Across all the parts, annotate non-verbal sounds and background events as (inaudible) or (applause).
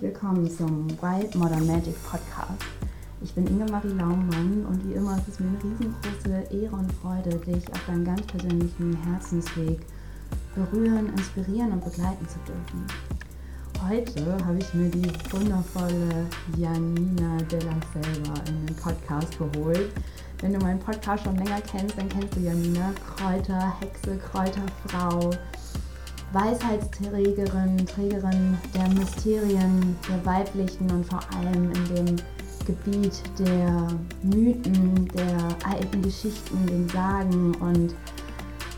Willkommen zum Wild Modern Magic Podcast. Ich bin Inge Marie Laumann und wie immer ist es mir eine riesengroße Ehre und Freude, dich auf deinem ganz persönlichen Herzensweg berühren, inspirieren und begleiten zu dürfen. Heute habe ich mir die wundervolle Janina Della Selva in den Podcast geholt. Wenn du meinen Podcast schon länger kennst, dann kennst du Janina, Kräuter, Hexe, Kräuterfrau, Weisheitsträgerin, Trägerin der Mysterien, der weiblichen und vor allem in dem Gebiet der Mythen, der alten Geschichten, den Sagen und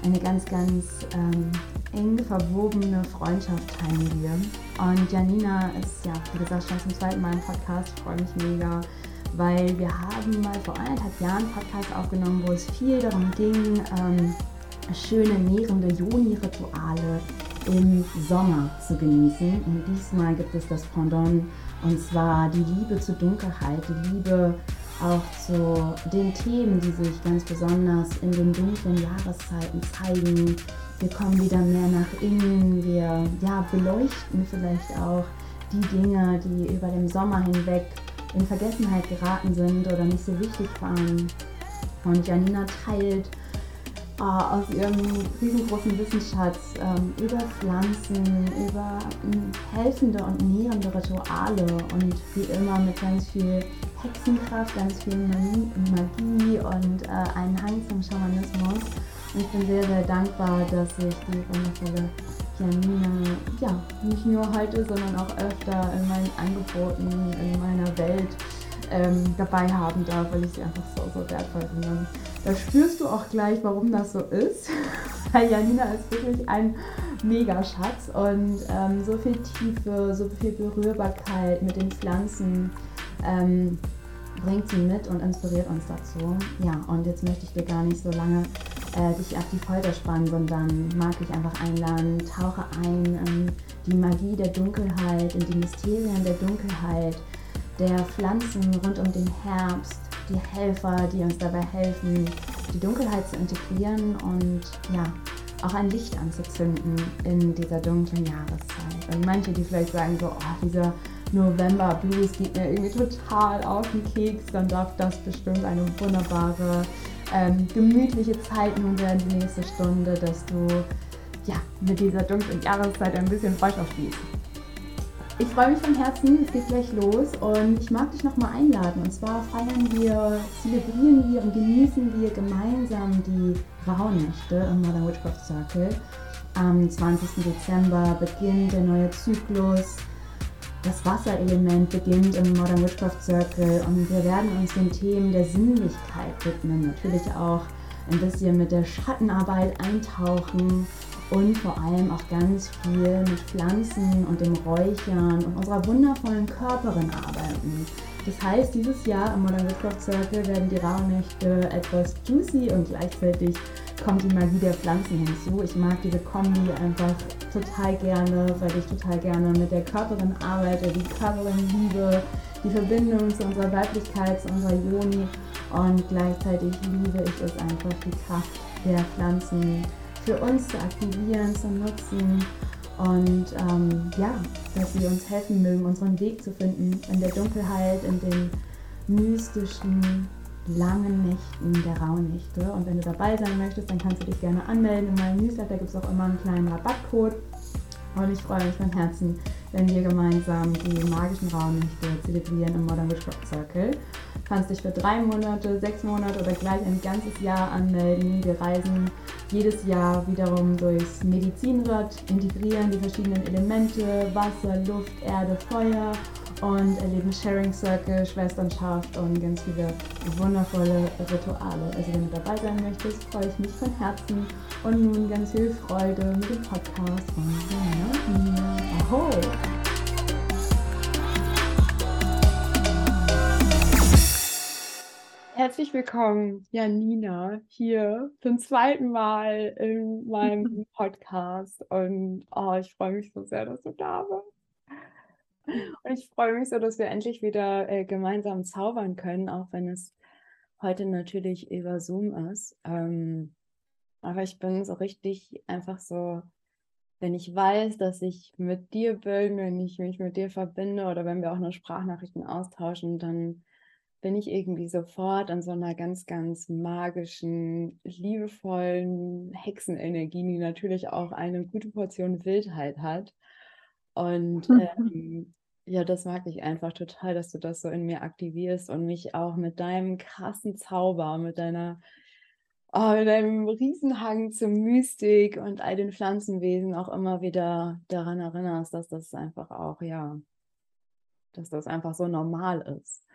eine ganz, ganz ähm, eng verwobene Freundschaft teilen wir. Und Janina ist ja, wie gesagt, schon zum zweiten Mal im Podcast. Freue mich mega, weil wir haben mal vor anderthalb Jahren einen Podcast aufgenommen, wo es viel darum ging, ähm, schöne nährende Joni-Rituale im Sommer zu genießen. Und diesmal gibt es das Pendant und zwar die Liebe zur Dunkelheit, die Liebe auch zu den Themen, die sich ganz besonders in den dunklen Jahreszeiten zeigen. Wir kommen wieder mehr nach innen, wir ja, beleuchten vielleicht auch die Dinge, die über den Sommer hinweg in Vergessenheit geraten sind oder nicht so wichtig waren. Und Janina teilt aus ihrem riesengroßen Wissensschatz ähm, über Pflanzen, über äh, helfende und nährende Rituale und wie immer mit ganz viel Hexenkraft, ganz viel Magie und äh, einen Hang zum Schamanismus. Und ich bin sehr, sehr dankbar, dass ich die wundervolle Janina ja, nicht nur heute, sondern auch öfter in meinen Angeboten, in meiner Welt ähm, dabei haben darf, weil ich sie einfach so, so wertvoll finde. Da spürst du auch gleich, warum das so ist. (laughs) Weil Janina ist wirklich ein Megaschatz und ähm, so viel Tiefe, so viel Berührbarkeit mit den Pflanzen ähm, bringt sie mit und inspiriert uns dazu. Ja, und jetzt möchte ich dir gar nicht so lange äh, dich auf die Folter spannen, sondern mag ich einfach einladen, tauche ein in die Magie der Dunkelheit, in die Mysterien der Dunkelheit, der Pflanzen rund um den Herbst, die Helfer, die uns dabei helfen, die Dunkelheit zu integrieren und ja, auch ein Licht anzuzünden in dieser dunklen Jahreszeit. Und manche, die vielleicht sagen so, oh, dieser November Blues geht mir irgendwie total auf den Keks, dann darf das bestimmt eine wunderbare, ähm, gemütliche Zeit nun werden, die nächste Stunde, dass du ja, mit dieser dunklen Jahreszeit ein bisschen Freundschaft schließt. Ich freue mich von Herzen, es geht gleich los und ich mag dich nochmal einladen. Und zwar feiern wir, zelebrieren wir und genießen wir gemeinsam die Rauhnächte im Modern Witchcraft Circle. Am 20. Dezember beginnt der neue Zyklus. Das Wasserelement beginnt im Modern Witchcraft Circle und wir werden uns den Themen der Sinnlichkeit widmen. Natürlich auch ein bisschen mit der Schattenarbeit eintauchen und vor allem auch ganz viel mit Pflanzen und dem Räuchern und unserer wundervollen Körperin arbeiten. Das heißt, dieses Jahr im Modern Witchcraft Circle werden die Rauhnächte etwas juicy und gleichzeitig kommt die Magie der Pflanzen hinzu. Ich mag diese Kombi einfach total gerne, weil ich total gerne mit der Körperin arbeite, die Körperin liebe, die Verbindung zu unserer Weiblichkeit, zu unserer Joni und gleichzeitig liebe ich es einfach, die Kraft der Pflanzen für uns zu aktivieren, zu nutzen und ähm, ja, dass sie uns helfen mögen, unseren Weg zu finden in der Dunkelheit, in den mystischen, langen Nächten der Rauhnächte. Und wenn du dabei sein möchtest, dann kannst du dich gerne anmelden. In meinem Newsletter gibt es auch immer einen kleinen Rabattcode. Und ich freue mich von Herzen, wenn wir gemeinsam die magischen Rauhnächte zelebrieren im Modern Witchcraft Circle. Du kannst dich für drei Monate, sechs Monate oder gleich ein ganzes Jahr anmelden. Wir reisen jedes Jahr wiederum durchs Medizinrad, integrieren die verschiedenen Elemente, Wasser, Luft, Erde, Feuer und erleben Sharing Circle, Schwesternschaft und ganz viele wundervolle Rituale. Also wenn du dabei sein möchtest, freue ich mich von Herzen und nun ganz viel Freude mit dem Podcast von Jana Ahoi! Herzlich willkommen, Janina, hier zum zweiten Mal in meinem (laughs) Podcast. Und oh, ich freue mich so sehr, dass du da bist. Und ich freue mich so, dass wir endlich wieder äh, gemeinsam zaubern können, auch wenn es heute natürlich über Zoom ist. Ähm, aber ich bin so richtig einfach so wenn ich weiß, dass ich mit dir bin, wenn ich mich mit dir verbinde oder wenn wir auch nur Sprachnachrichten austauschen, dann bin ich irgendwie sofort an so einer ganz, ganz magischen, liebevollen Hexenenergie, die natürlich auch eine gute Portion Wildheit hat. Und (laughs) ähm, ja, das mag ich einfach total, dass du das so in mir aktivierst und mich auch mit deinem krassen Zauber, mit deiner oh, mit deinem Riesenhang zur Mystik und all den Pflanzenwesen auch immer wieder daran erinnerst, dass das einfach auch, ja, dass das einfach so normal ist.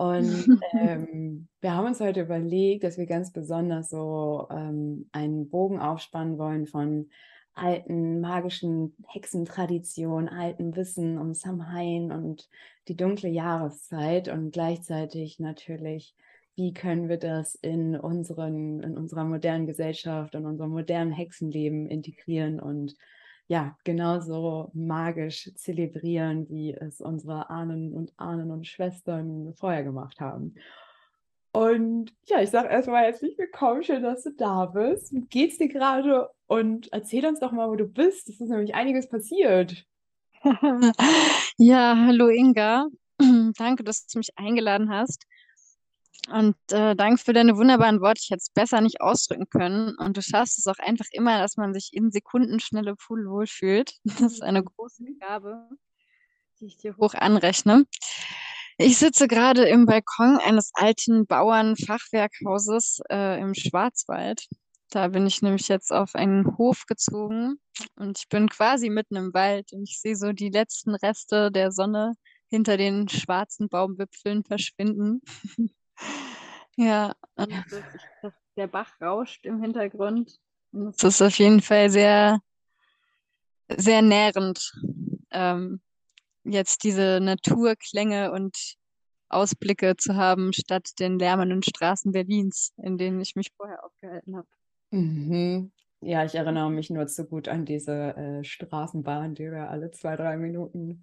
Und (laughs) ähm, wir haben uns heute überlegt, dass wir ganz besonders so ähm, einen Bogen aufspannen wollen von alten magischen Hexentraditionen, altem Wissen um Samhain und die dunkle Jahreszeit und gleichzeitig natürlich wie können wir das in, unseren, in unserer modernen Gesellschaft, in unserem modernen Hexenleben integrieren und ja, genauso magisch zelebrieren, wie es unsere Ahnen und Ahnen und Schwestern vorher gemacht haben. Und ja, ich sage erstmal herzlich willkommen, schön, dass du da bist. Wie geht's dir gerade? Und erzähl uns doch mal, wo du bist. Es ist nämlich einiges passiert. (laughs) ja, hallo Inga. (clears throat) Danke, dass du mich eingeladen hast. Und äh, danke für deine wunderbaren Worte. Ich hätte es besser nicht ausdrücken können. Und du schaffst es auch einfach immer, dass man sich in Sekundenschnelle pudelwohl fühlt. (laughs) Das ist eine große Gabe, die ich dir hoch anrechne. Ich sitze gerade im Balkon eines alten Bauernfachwerkhauses äh, im Schwarzwald. Da bin ich nämlich jetzt auf einen Hof gezogen und ich bin quasi mitten im Wald und ich sehe so die letzten Reste der Sonne hinter den schwarzen Baumwipfeln verschwinden. (laughs) Ja, und das, der Bach rauscht im Hintergrund. Und es ist auf jeden Fall sehr, sehr nährend, ähm, jetzt diese Naturklänge und Ausblicke zu haben, statt den lärmenden Straßen Berlins, in denen ich mich vorher aufgehalten habe. Mhm. Ja, ich erinnere mich nur zu gut an diese äh, Straßenbahn, die wir alle zwei, drei Minuten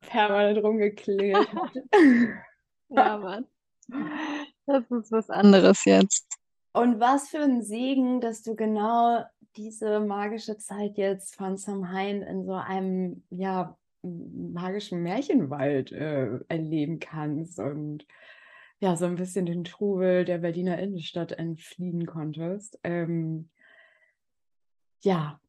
permanent rumgeklingelt hat. (laughs) ja, Mann. Das ist was anderes jetzt. Und was für ein Segen, dass du genau diese magische Zeit jetzt von Samhain in so einem, ja, magischen Märchenwald äh, erleben kannst und ja, so ein bisschen den Trubel der Berliner Innenstadt entfliehen konntest. Ähm, ja,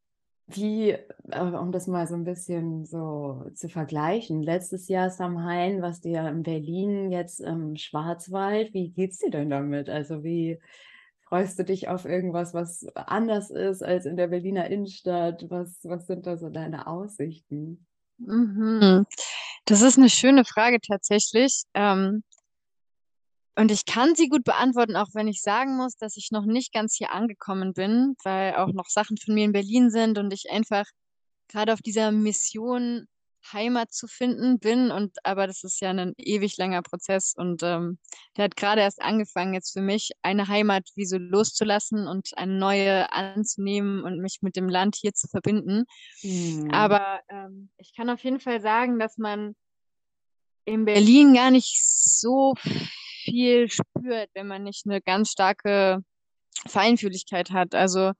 wie, äh, um das mal so ein bisschen so zu vergleichen, letztes Jahr Samhain, was dir in Berlin, jetzt im Schwarzwald, wie geht's dir denn damit? Also wie freust du dich auf irgendwas, was anders ist als in der Berliner Innenstadt? Was, was sind da so deine Aussichten? Mhm. Das ist eine schöne Frage tatsächlich. Ähm, und ich kann sie gut beantworten, auch wenn ich sagen muss, dass ich noch nicht ganz hier angekommen bin, weil auch noch Sachen von mir in Berlin sind und ich einfach gerade auf dieser Mission Heimat zu finden bin. Und aber das ist ja ein ewig langer Prozess und ähm, der hat gerade erst angefangen, jetzt für mich eine Heimat wie so loszulassen und eine neue anzunehmen und mich mit dem Land hier zu verbinden. Mhm. Aber ähm, ich kann auf jeden Fall sagen, dass man in Berlin gar nicht so viel spürt, wenn man nicht eine ganz starke Feinfühligkeit hat. Also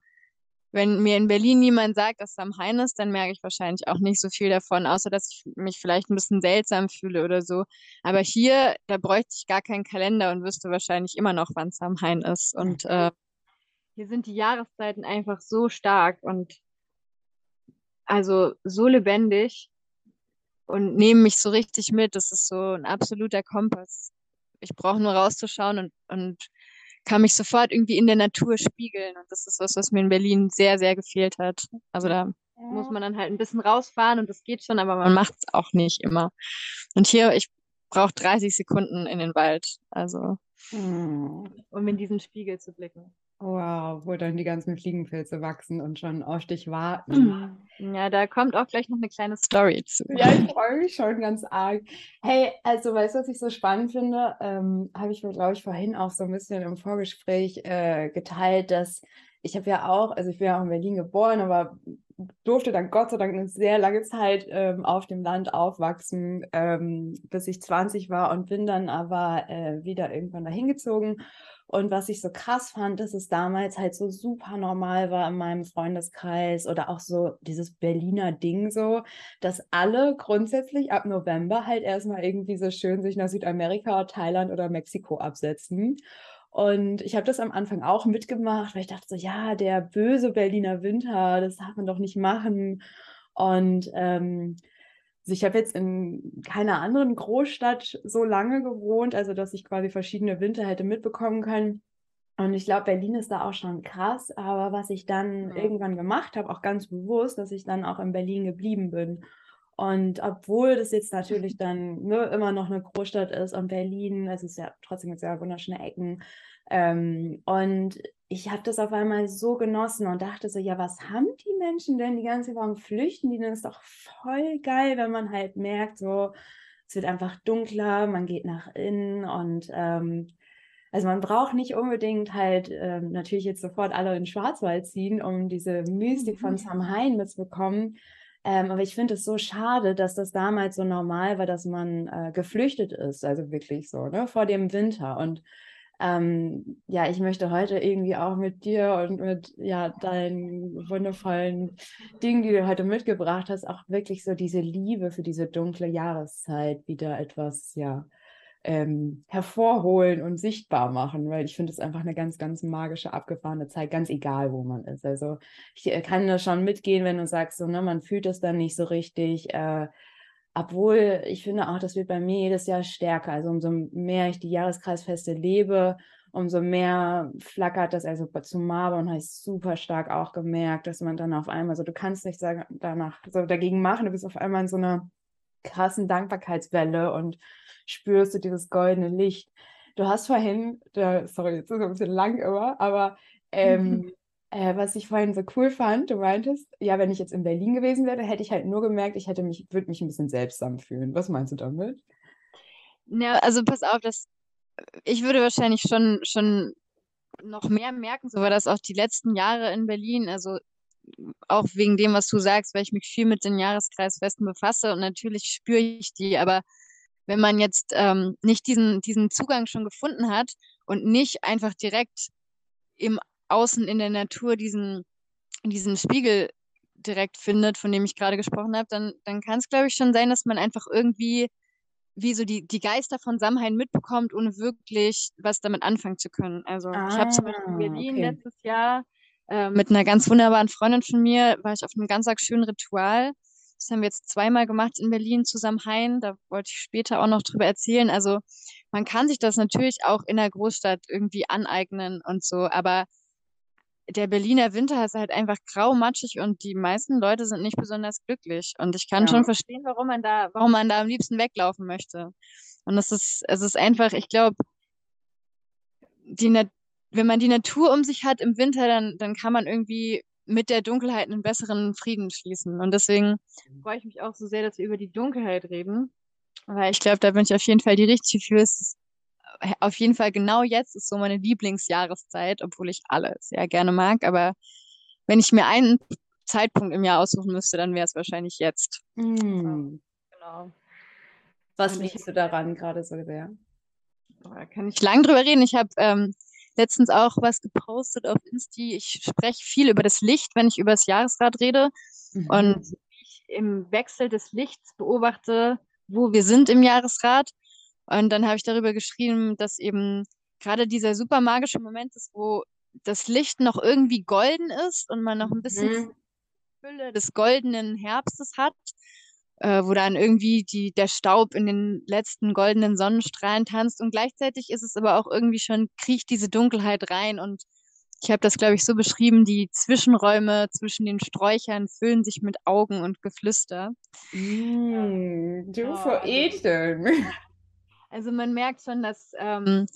wenn mir in Berlin niemand sagt, dass Samhain ist, dann merke ich wahrscheinlich auch nicht so viel davon, außer dass ich mich vielleicht ein bisschen seltsam fühle oder so. Aber hier, da bräuchte ich gar keinen Kalender und wüsste wahrscheinlich immer noch, wann Samhain ist. Und äh, hier sind die Jahreszeiten einfach so stark und also so lebendig und nehmen mich so richtig mit. Das ist so ein absoluter Kompass ich brauche nur rauszuschauen und, und kann mich sofort irgendwie in der Natur spiegeln. Und das ist was, was mir in Berlin sehr, sehr gefehlt hat. Also da muss man dann halt ein bisschen rausfahren und das geht schon, aber man macht es auch nicht immer. Und hier, ich brauche 30 Sekunden in den Wald, also hm. um in diesen Spiegel zu blicken. Wow, wo dann die ganzen Fliegenpilze wachsen und schon auf dich warten. Mhm. Ja, da kommt auch gleich noch eine kleine Story zu. Ja, ich freue mich schon ganz arg. Hey, also weißt du, was ich so spannend finde? Ähm, Habe ich mir, glaube ich, vorhin auch so ein bisschen im Vorgespräch äh, geteilt, dass ich habe ja auch, also ich bin ja auch in Berlin geboren, aber durfte dann Gott sei Dank eine sehr lange Zeit ähm, auf dem Land aufwachsen, ähm, bis ich 20 war und bin dann aber äh, wieder irgendwann dahin gezogen. Und was ich so krass fand, dass es damals halt so super normal war in meinem Freundeskreis oder auch so dieses Berliner Ding so, dass alle grundsätzlich ab November halt erstmal irgendwie so schön sich nach Südamerika, Thailand oder Mexiko absetzen. Und ich habe das am Anfang auch mitgemacht, weil ich dachte so, ja, der böse Berliner Winter, das darf man doch nicht machen. Und ähm, also ich habe jetzt in keiner anderen Großstadt so lange gewohnt, also dass ich quasi verschiedene Winter hätte mitbekommen können. Und ich glaube, Berlin ist da auch schon krass. Aber was ich dann ja. irgendwann gemacht habe, auch ganz bewusst, dass ich dann auch in Berlin geblieben bin. Und obwohl das jetzt natürlich (laughs) dann ne, immer noch eine Großstadt ist und Berlin, es ist ja trotzdem jetzt sehr wunderschöne Ecken. Ähm, und ich habe das auf einmal so genossen und dachte so, ja, was haben die Menschen denn die ganze Zeit, warum flüchten die denn? Das ist doch voll geil, wenn man halt merkt, so, es wird einfach dunkler, man geht nach innen und ähm, also man braucht nicht unbedingt halt ähm, natürlich jetzt sofort alle in Schwarzwald ziehen, um diese Mystik von mhm. Samhain mitzubekommen. Ähm, aber ich finde es so schade, dass das damals so normal war, dass man äh, geflüchtet ist, also wirklich so, ne, vor dem Winter. Und ähm, ja, ich möchte heute irgendwie auch mit dir und mit ja, deinen wundervollen Dingen, die du heute mitgebracht hast, auch wirklich so diese Liebe für diese dunkle Jahreszeit wieder etwas, ja, ähm, hervorholen und sichtbar machen, weil ich finde es einfach eine ganz, ganz magische, abgefahrene Zeit, ganz egal, wo man ist. Also ich äh, kann da schon mitgehen, wenn du sagst, so, ne, man fühlt es dann nicht so richtig. Äh, obwohl ich finde auch, das wird bei mir jedes Jahr stärker. Also umso mehr ich die Jahreskreisfeste lebe, umso mehr flackert das. Also zu Marbon habe ich super stark auch gemerkt, dass man dann auf einmal so, du kannst nicht sagen, danach so dagegen machen, du bist auf einmal in so einer krassen Dankbarkeitswelle und spürst du dieses goldene Licht. Du hast vorhin, da, sorry, jetzt ist es ein bisschen lang immer, aber ähm, (laughs) äh, was ich vorhin so cool fand, du meintest, ja, wenn ich jetzt in Berlin gewesen wäre, hätte ich halt nur gemerkt, ich hätte mich, würde mich ein bisschen seltsam fühlen. Was meinst du damit? Ja, also pass auf, das, ich würde wahrscheinlich schon, schon noch mehr merken, so war das auch die letzten Jahre in Berlin. Also auch wegen dem, was du sagst, weil ich mich viel mit den Jahreskreisfesten befasse und natürlich spüre ich die, aber wenn man jetzt ähm, nicht diesen, diesen Zugang schon gefunden hat und nicht einfach direkt im Außen in der Natur diesen, diesen Spiegel direkt findet, von dem ich gerade gesprochen habe, dann, dann kann es, glaube ich, schon sein, dass man einfach irgendwie wie so die, die Geister von Samhain mitbekommt, ohne wirklich was damit anfangen zu können. Also ah, ich habe zum Beispiel in ah, Berlin okay. letztes Jahr äh, mit einer ganz wunderbaren Freundin von mir, war ich auf einem ganz schönen Ritual. Das haben wir jetzt zweimal gemacht in Berlin zusammen Hain. Da wollte ich später auch noch drüber erzählen. Also man kann sich das natürlich auch in der Großstadt irgendwie aneignen und so, aber der Berliner Winter ist halt einfach grau, matschig und die meisten Leute sind nicht besonders glücklich. Und ich kann ja. schon verstehen, warum man da, warum man da am liebsten weglaufen möchte. Und es ist, es ist einfach, ich glaube, die, wenn man die Natur um sich hat im Winter, dann, dann kann man irgendwie mit der Dunkelheit einen besseren Frieden schließen. Und deswegen freue ich mich auch so sehr, dass wir über die Dunkelheit reden, weil ich glaube, da bin ich auf jeden Fall die richtige für. Ist auf jeden Fall genau jetzt ist so meine Lieblingsjahreszeit, obwohl ich alle sehr gerne mag. Aber wenn ich mir einen Zeitpunkt im Jahr aussuchen müsste, dann wäre es wahrscheinlich jetzt. Mm. Genau. Was liegst du daran gerade so sehr? Da kann ich lang drüber reden. Ich habe ähm, letztens auch was gepostet auf Insti. Ich spreche viel über das Licht, wenn ich über das Jahresrad rede. Mhm. Und ich im Wechsel des Lichts beobachte, wo wir sind im Jahresrad. Und dann habe ich darüber geschrieben, dass eben gerade dieser super magische Moment ist, wo das Licht noch irgendwie golden ist und man noch ein bisschen mhm. Fülle des goldenen Herbstes hat äh, wo dann irgendwie die, der Staub in den letzten goldenen Sonnenstrahlen tanzt. Und gleichzeitig ist es aber auch irgendwie schon, kriecht diese Dunkelheit rein. Und ich habe das, glaube ich, so beschrieben, die Zwischenräume zwischen den Sträuchern füllen sich mit Augen und Geflüster. Mm, du oh, Poetin. Also, (laughs) also man merkt schon, dass, ähm,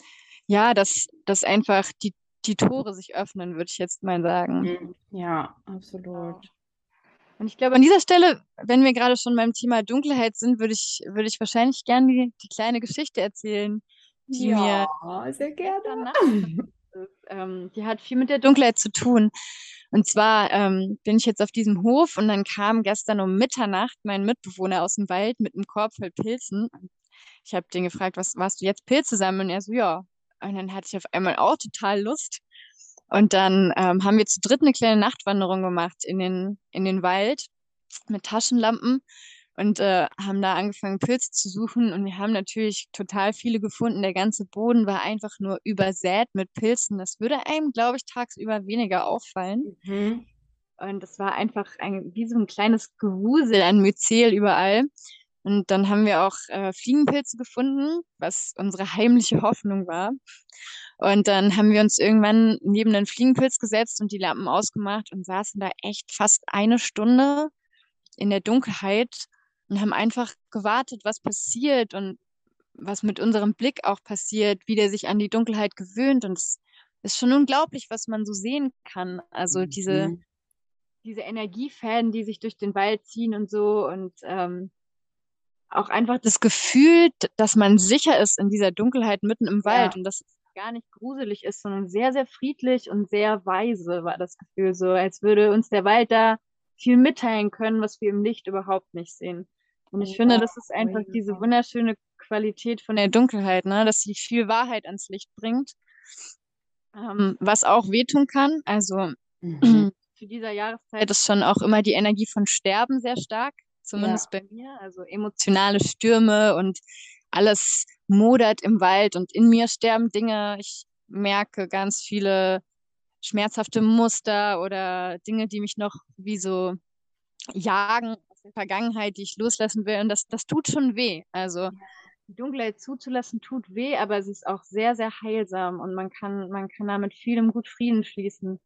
ja, dass, dass einfach die, die Tore sich öffnen, würde ich jetzt mal sagen. Mm, ja, absolut. Und ich glaube, an dieser Stelle, wenn wir gerade schon beim Thema Dunkelheit sind, würde ich, würde ich wahrscheinlich gerne die, die kleine Geschichte erzählen, die ja, mir sehr gerne. ähm, die hat viel mit der Dunkelheit zu tun. Und zwar ähm, bin ich jetzt auf diesem Hof und dann kam gestern um Mitternacht mein Mitbewohner aus dem Wald mit einem Korb voll Pilzen. Ich habe den gefragt, was warst du jetzt Pilze sammeln? Und er so, ja. Und dann hatte ich auf einmal auch total Lust. Und dann ähm, haben wir zu dritt eine kleine Nachtwanderung gemacht in den, in den Wald mit Taschenlampen und äh, haben da angefangen, Pilze zu suchen. Und wir haben natürlich total viele gefunden. Der ganze Boden war einfach nur übersät mit Pilzen. Das würde einem, glaube ich, tagsüber weniger auffallen. Mhm. Und das war einfach ein, wie so ein kleines Gewusel an Myzel überall. Und dann haben wir auch äh, Fliegenpilze gefunden, was unsere heimliche Hoffnung war. Und dann haben wir uns irgendwann neben den Fliegenpilz gesetzt und die Lampen ausgemacht und saßen da echt fast eine Stunde in der Dunkelheit und haben einfach gewartet, was passiert und was mit unserem Blick auch passiert, wie der sich an die Dunkelheit gewöhnt. Und es ist schon unglaublich, was man so sehen kann. Also mhm. diese, diese Energiefäden, die sich durch den Wald ziehen und so und ähm, auch einfach das Gefühl, dass man sicher ist in dieser Dunkelheit mitten im Wald ja. und dass es gar nicht gruselig ist, sondern sehr, sehr friedlich und sehr weise war das Gefühl so, als würde uns der Wald da viel mitteilen können, was wir im Licht überhaupt nicht sehen. Und ich finde, das ist einfach diese wunderschöne Qualität von der Dunkelheit, ne? dass sie viel Wahrheit ans Licht bringt, ähm, was auch wehtun kann. Also mhm. (clears throat) zu dieser Jahreszeit ist schon auch immer die Energie von Sterben sehr stark, zumindest ja. bei mir. Also emotionale Stürme und alles modert im Wald und in mir sterben Dinge. Ich merke ganz viele schmerzhafte Muster oder Dinge, die mich noch wie so jagen der Vergangenheit, die ich loslassen will. Und das, das tut schon weh. Also die Dunkelheit zuzulassen tut weh, aber es ist auch sehr, sehr heilsam und man kann, man kann damit vielem gut Frieden schließen.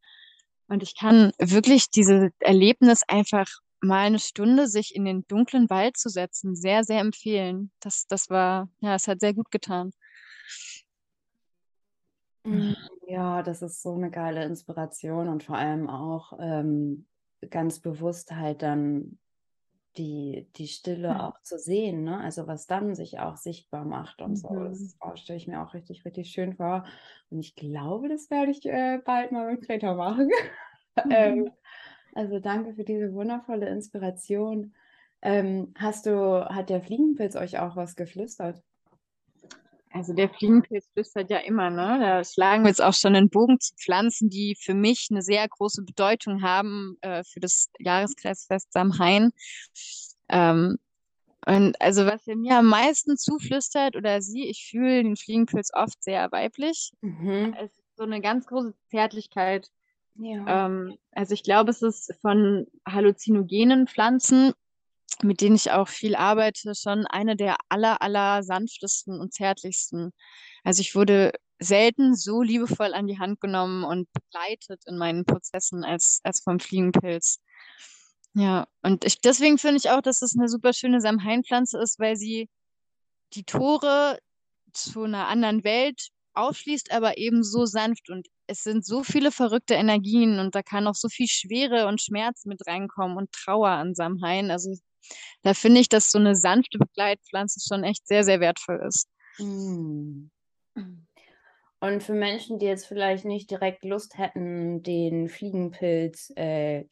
Und ich kann wirklich dieses Erlebnis einfach mal eine Stunde sich in den dunklen Wald zu setzen, sehr, sehr empfehlen. Das, das war, ja, es hat sehr gut getan. Ja, das ist so eine geile Inspiration und vor allem auch ähm, ganz bewusst halt dann die, die Stille mhm. auch zu sehen, ne? also was dann sich auch sichtbar macht und mhm. so. Das oh, stelle ich mir auch richtig, richtig schön vor. Und ich glaube, das werde ich äh, bald mal mit Greta machen. (laughs) ähm, mhm. Also danke für diese wundervolle Inspiration. Ähm, hast du, hat der Fliegenpilz euch auch was geflüstert? Also der Fliegenpilz flüstert ja immer, ne? Da schlagen wir jetzt auch schon einen Bogen zu Pflanzen, die für mich eine sehr große Bedeutung haben äh, für das Jahreskreisfest Samhain. Ähm, und also was er mir am meisten zuflüstert oder sie, ich fühle den Fliegenpilz oft sehr weiblich. Mhm. Es ist so eine ganz große Zärtlichkeit. Ähm, also ich glaube, es ist von halluzinogenen Pflanzen mit denen ich auch viel arbeite, schon eine der aller, aller sanftesten und zärtlichsten. Also ich wurde selten so liebevoll an die Hand genommen und begleitet in meinen Prozessen als, als vom Fliegenpilz. Ja, und ich, deswegen finde ich auch, dass es eine super schöne Samhainpflanze ist, weil sie die Tore zu einer anderen Welt aufschließt, aber eben so sanft und es sind so viele verrückte Energien und da kann auch so viel Schwere und Schmerz mit reinkommen und Trauer an Samhain. Also da finde ich, dass so eine sanfte Begleitpflanze schon echt sehr, sehr wertvoll ist. Mm. Und für Menschen, die jetzt vielleicht nicht direkt Lust hätten, den Fliegenpilz äh,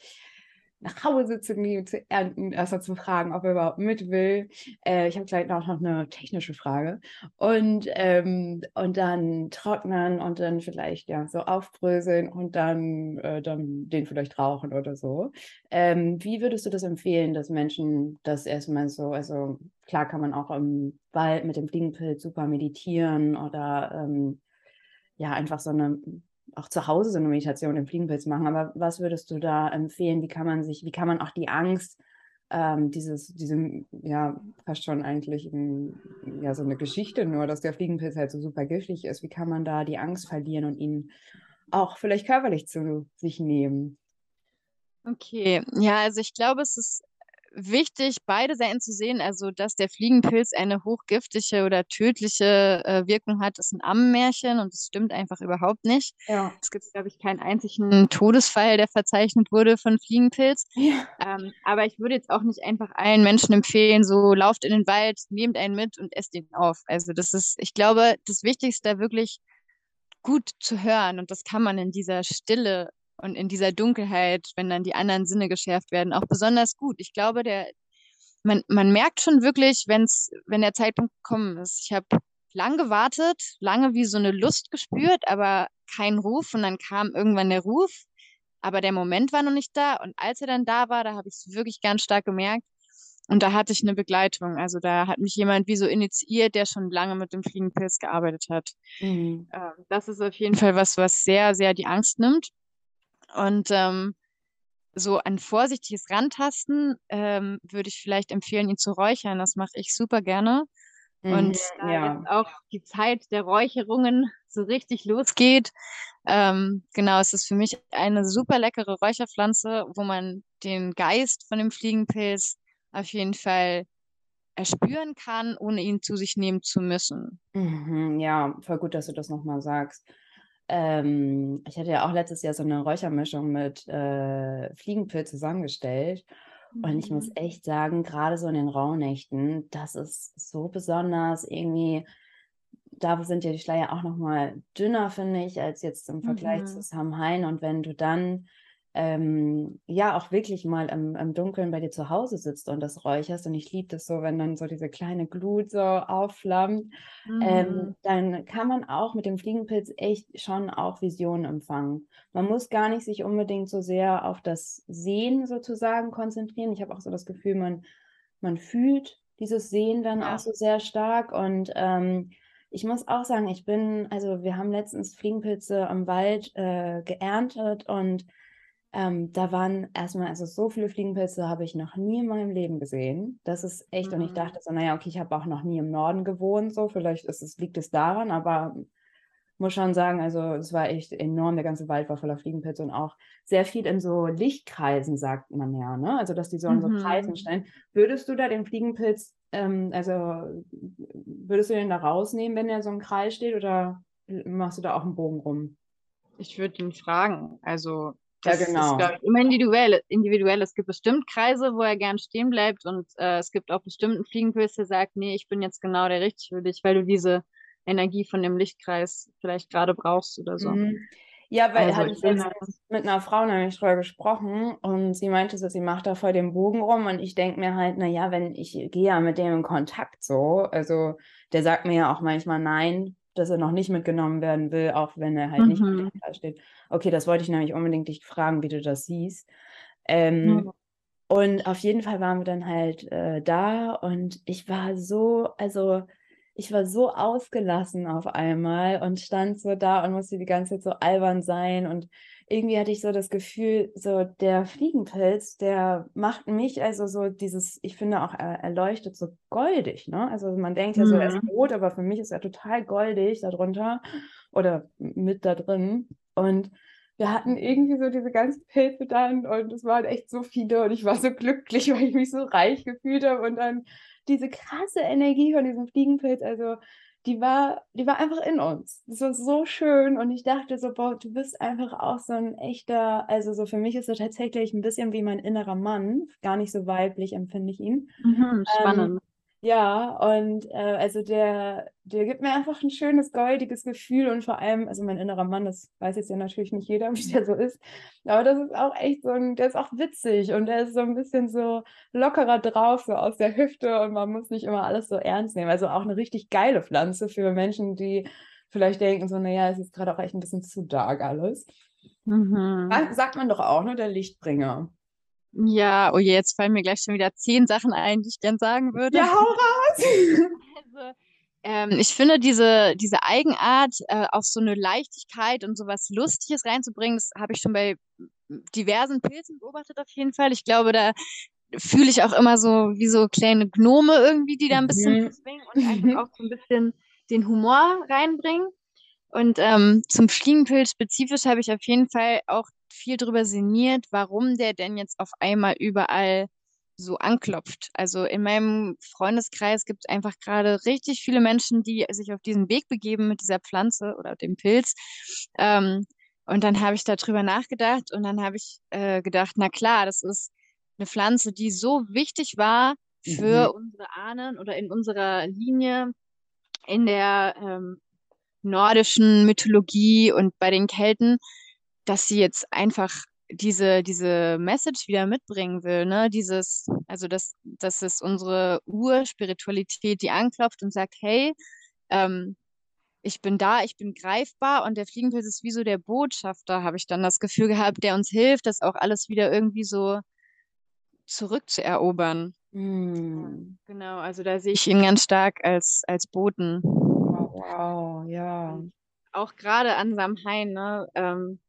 nach Hause zu nehmen, zu ernten, erstmal zu fragen, ob er überhaupt mit will. Äh, ich habe gleich auch noch eine technische Frage. Und, ähm, und dann trocknen und dann vielleicht ja so aufbröseln und dann, äh, dann den vielleicht rauchen oder so. Ähm, wie würdest du das empfehlen, dass Menschen das erstmal so, also klar kann man auch im Wald mit dem Fliegenpilz super meditieren oder ähm, ja, einfach so eine auch zu Hause so eine Meditation im Fliegenpilz machen. Aber was würdest du da empfehlen? Wie kann man sich, wie kann man auch die Angst, ähm, dieses, diese, ja, fast schon eigentlich ein, ja, so eine Geschichte nur, dass der Fliegenpilz halt so super giftig ist. Wie kann man da die Angst verlieren und ihn auch vielleicht körperlich zu sich nehmen? Okay, ja, also ich glaube, es ist wichtig, beide Seiten zu sehen. Also, dass der Fliegenpilz eine hochgiftige oder tödliche äh, Wirkung hat, ist ein Ammenmärchen und das stimmt einfach überhaupt nicht. Ja. Es gibt, glaube ich, keinen einzigen Todesfall, der verzeichnet wurde von Fliegenpilz. Ja. Ähm, aber ich würde jetzt auch nicht einfach allen Menschen empfehlen, so lauft in den Wald, nehmt einen mit und esst ihn auf. Also, das ist, ich glaube, das Wichtigste wirklich gut zu hören und das kann man in dieser Stille und in dieser Dunkelheit, wenn dann die anderen Sinne geschärft werden, auch besonders gut. Ich glaube, der, man, man merkt schon wirklich, wenn's, wenn der Zeitpunkt gekommen ist. Ich habe lang gewartet, lange wie so eine Lust gespürt, aber kein Ruf. Und dann kam irgendwann der Ruf, aber der Moment war noch nicht da. Und als er dann da war, da habe ich es wirklich ganz stark gemerkt. Und da hatte ich eine Begleitung. Also da hat mich jemand wie so initiiert, der schon lange mit dem Fliegenpilz gearbeitet hat. Mhm. Ähm, das ist auf jeden Fall was, was sehr, sehr die Angst nimmt. Und ähm, so ein vorsichtiges Rantasten ähm, würde ich vielleicht empfehlen, ihn zu räuchern. Das mache ich super gerne. Und mhm, ja. jetzt auch die Zeit der Räucherungen so richtig losgeht, ähm, genau, es ist für mich eine super leckere Räucherpflanze, wo man den Geist von dem Fliegenpilz auf jeden Fall erspüren kann, ohne ihn zu sich nehmen zu müssen. Mhm, ja, voll gut, dass du das nochmal sagst. Ähm, ich hatte ja auch letztes Jahr so eine Räuchermischung mit äh, Fliegenpilz zusammengestellt. Und ich muss mhm. echt sagen, gerade so in den Rauhnächten, das ist so besonders irgendwie. Da sind ja die Schleier auch noch mal dünner, finde ich, als jetzt im Vergleich mhm. zu Samhain. Und wenn du dann ähm, ja auch wirklich mal im, im, Dunkeln bei dir zu Hause sitzt und das räucherst. Und ich liebe das so, wenn dann so diese kleine Glut so aufflammt, ähm, mhm. ähm, dann kann man auch mit dem Fliegenpilz echt schon auch Visionen empfangen. Man muss gar nicht sich unbedingt so sehr auf das Sehen sozusagen konzentrieren. Ich habe auch so das Gefühl, man, man fühlt dieses Sehen dann ja. auch so sehr stark und ähm, ich muss auch sagen, ich bin, also wir haben letztens Fliegenpilze am Wald äh, geerntet und ähm, da waren erstmal, also so viele Fliegenpilze habe ich noch nie in meinem Leben gesehen. Das ist echt, mhm. und ich mhm. dachte so, naja, okay, ich habe auch noch nie im Norden gewohnt, so, vielleicht ist es, liegt es daran, aber muss schon sagen, also es war echt enorm, der ganze Wald war voller Fliegenpilze und auch sehr viel in so Lichtkreisen, sagt man ja, ne? Also dass die so in so Kreisen mhm. stellen. Würdest du da den Fliegenpilz, ähm, also würdest du den da rausnehmen, wenn er so im Kreis steht, oder machst du da auch einen Bogen rum? Ich würde ihn fragen. Also das ja, genau. ist, ich, immer individuell, individuell. Es gibt bestimmt Kreise, wo er gern stehen bleibt und äh, es gibt auch bestimmten Fliegenpilz, der sagt, nee, ich bin jetzt genau der Richtige für dich, weil du diese Energie von dem Lichtkreis vielleicht gerade brauchst oder so. Mhm. Ja, weil also, hatte ich jetzt halt mit einer Frau nämlich drüber gesprochen und sie meinte so, sie macht da voll den Bogen rum und ich denke mir halt, naja, wenn ich gehe ja mit dem in Kontakt so, also der sagt mir ja auch manchmal nein, dass er noch nicht mitgenommen werden will, auch wenn er halt mhm. nicht mit dem steht. Okay, das wollte ich nämlich unbedingt dich fragen, wie du das siehst. Ähm, mhm. Und auf jeden Fall waren wir dann halt äh, da und ich war so, also ich war so ausgelassen auf einmal und stand so da und musste die ganze Zeit so albern sein und irgendwie hatte ich so das Gefühl, so der Fliegenpilz, der macht mich also so dieses, ich finde auch, er, er leuchtet so goldig, ne? Also man denkt ja so, er ist mhm. rot, aber für mich ist er total goldig darunter oder mit da drin und wir hatten irgendwie so diese ganzen Pilze dann und es waren echt so viele und ich war so glücklich, (laughs) weil ich mich so reich gefühlt habe und dann diese krasse Energie von diesem Fliegenpilz, also die war, die war einfach in uns. Das war so schön und ich dachte so, boah, du bist einfach auch so ein echter, also so für mich ist er tatsächlich ein bisschen wie mein innerer Mann, gar nicht so weiblich empfinde ich ihn. Mhm, spannend. Ähm, ja, und äh, also der, der gibt mir einfach ein schönes, goldiges Gefühl und vor allem, also mein innerer Mann, das weiß jetzt ja natürlich nicht jeder, (laughs) wie der so ist, aber das ist auch echt so ein, der ist auch witzig und der ist so ein bisschen so lockerer drauf, so aus der Hüfte und man muss nicht immer alles so ernst nehmen. Also auch eine richtig geile Pflanze für Menschen, die vielleicht denken so, naja, es ist gerade auch echt ein bisschen zu dark alles. Mhm. Sagt man doch auch, ne, der Lichtbringer. Ja, oh je, jetzt fallen mir gleich schon wieder zehn Sachen ein, die ich gern sagen würde. Ja, hau raus! (laughs) also, ähm, ich finde diese, diese Eigenart, äh, auch so eine Leichtigkeit und sowas Lustiges reinzubringen, das habe ich schon bei diversen Pilzen beobachtet auf jeden Fall. Ich glaube, da fühle ich auch immer so wie so kleine Gnome irgendwie, die da ein bisschen mhm. zwingen und einfach auch so ein bisschen den Humor reinbringen. Und ähm, zum Fliegenpilz spezifisch habe ich auf jeden Fall auch viel drüber sinniert, warum der denn jetzt auf einmal überall so anklopft. Also in meinem Freundeskreis gibt es einfach gerade richtig viele Menschen, die sich auf diesen Weg begeben mit dieser Pflanze oder dem Pilz. Ähm, und dann habe ich darüber nachgedacht und dann habe ich äh, gedacht, na klar, das ist eine Pflanze, die so wichtig war für mhm. unsere Ahnen oder in unserer Linie in der ähm, nordischen Mythologie und bei den Kelten, dass sie jetzt einfach diese, diese Message wieder mitbringen will, ne? Dieses, also dass, dass es unsere Urspiritualität, die anklopft und sagt, hey, ähm, ich bin da, ich bin greifbar und der Fliegenpilz ist wie so der Botschafter, habe ich dann das Gefühl gehabt, der uns hilft, das auch alles wieder irgendwie so zurückzuerobern. Mm. Genau, also da sehe ich ihn ganz stark als, als Boten. Wow, wow, ja. Auch gerade an Samhain, ne, ähm,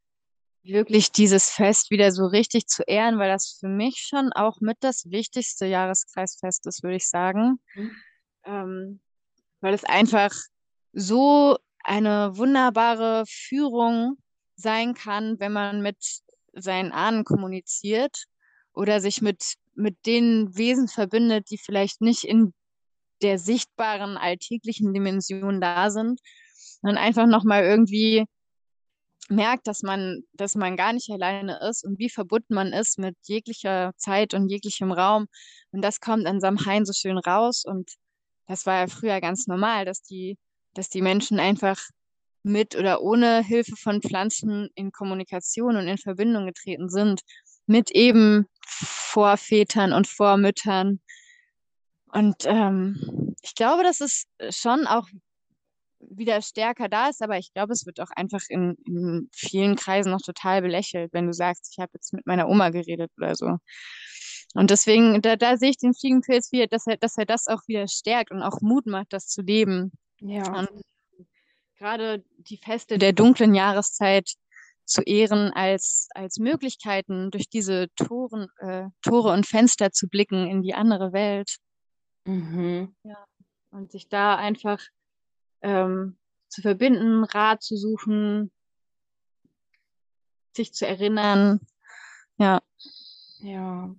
wirklich dieses Fest wieder so richtig zu ehren, weil das für mich schon auch mit das wichtigste Jahreskreisfest ist, würde ich sagen. Mhm. Ähm, weil es einfach so eine wunderbare Führung sein kann, wenn man mit seinen Ahnen kommuniziert oder sich mit, mit den Wesen verbindet, die vielleicht nicht in der sichtbaren alltäglichen Dimension da sind, sondern einfach nochmal irgendwie merkt, dass man, dass man gar nicht alleine ist und wie verbunden man ist mit jeglicher Zeit und jeglichem Raum. Und das kommt an Samhain so schön raus. Und das war ja früher ganz normal, dass die, dass die Menschen einfach mit oder ohne Hilfe von Pflanzen in Kommunikation und in Verbindung getreten sind. Mit eben Vorvätern und Vormüttern. Und ähm, ich glaube, das ist schon auch wieder stärker da ist, aber ich glaube, es wird auch einfach in, in vielen Kreisen noch total belächelt, wenn du sagst, ich habe jetzt mit meiner Oma geredet oder so. Und deswegen, da, da sehe ich den Fliegenpilz wieder, dass er, dass er das auch wieder stärkt und auch Mut macht, das zu leben. Ja. Und gerade die Feste der dunklen Jahreszeit zu ehren als, als Möglichkeiten, durch diese Toren, äh, Tore und Fenster zu blicken in die andere Welt. Mhm. Ja. Und sich da einfach ähm, zu verbinden, Rat zu suchen, sich zu erinnern. Ja. Ja.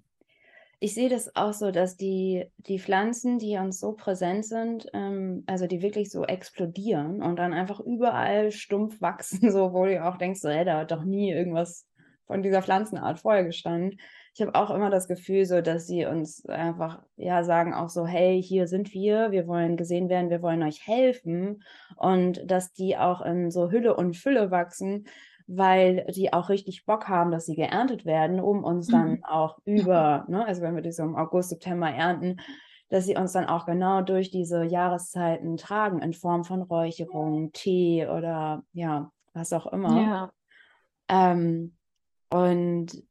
Ich sehe das auch so, dass die, die Pflanzen, die uns so präsent sind, ähm, also die wirklich so explodieren und dann einfach überall stumpf wachsen, (laughs) so wo du auch denkst, so, ey, da hat doch nie irgendwas von dieser Pflanzenart vorher gestanden. Ich habe auch immer das Gefühl, so dass sie uns einfach ja sagen auch so, hey, hier sind wir, wir wollen gesehen werden, wir wollen euch helfen und dass die auch in so Hülle und Fülle wachsen, weil die auch richtig Bock haben, dass sie geerntet werden, um uns dann Mhm. auch über, ne, also wenn wir die so im August, September ernten, dass sie uns dann auch genau durch diese Jahreszeiten tragen in Form von Räucherung, Tee oder ja, was auch immer. Ja. Ähm, und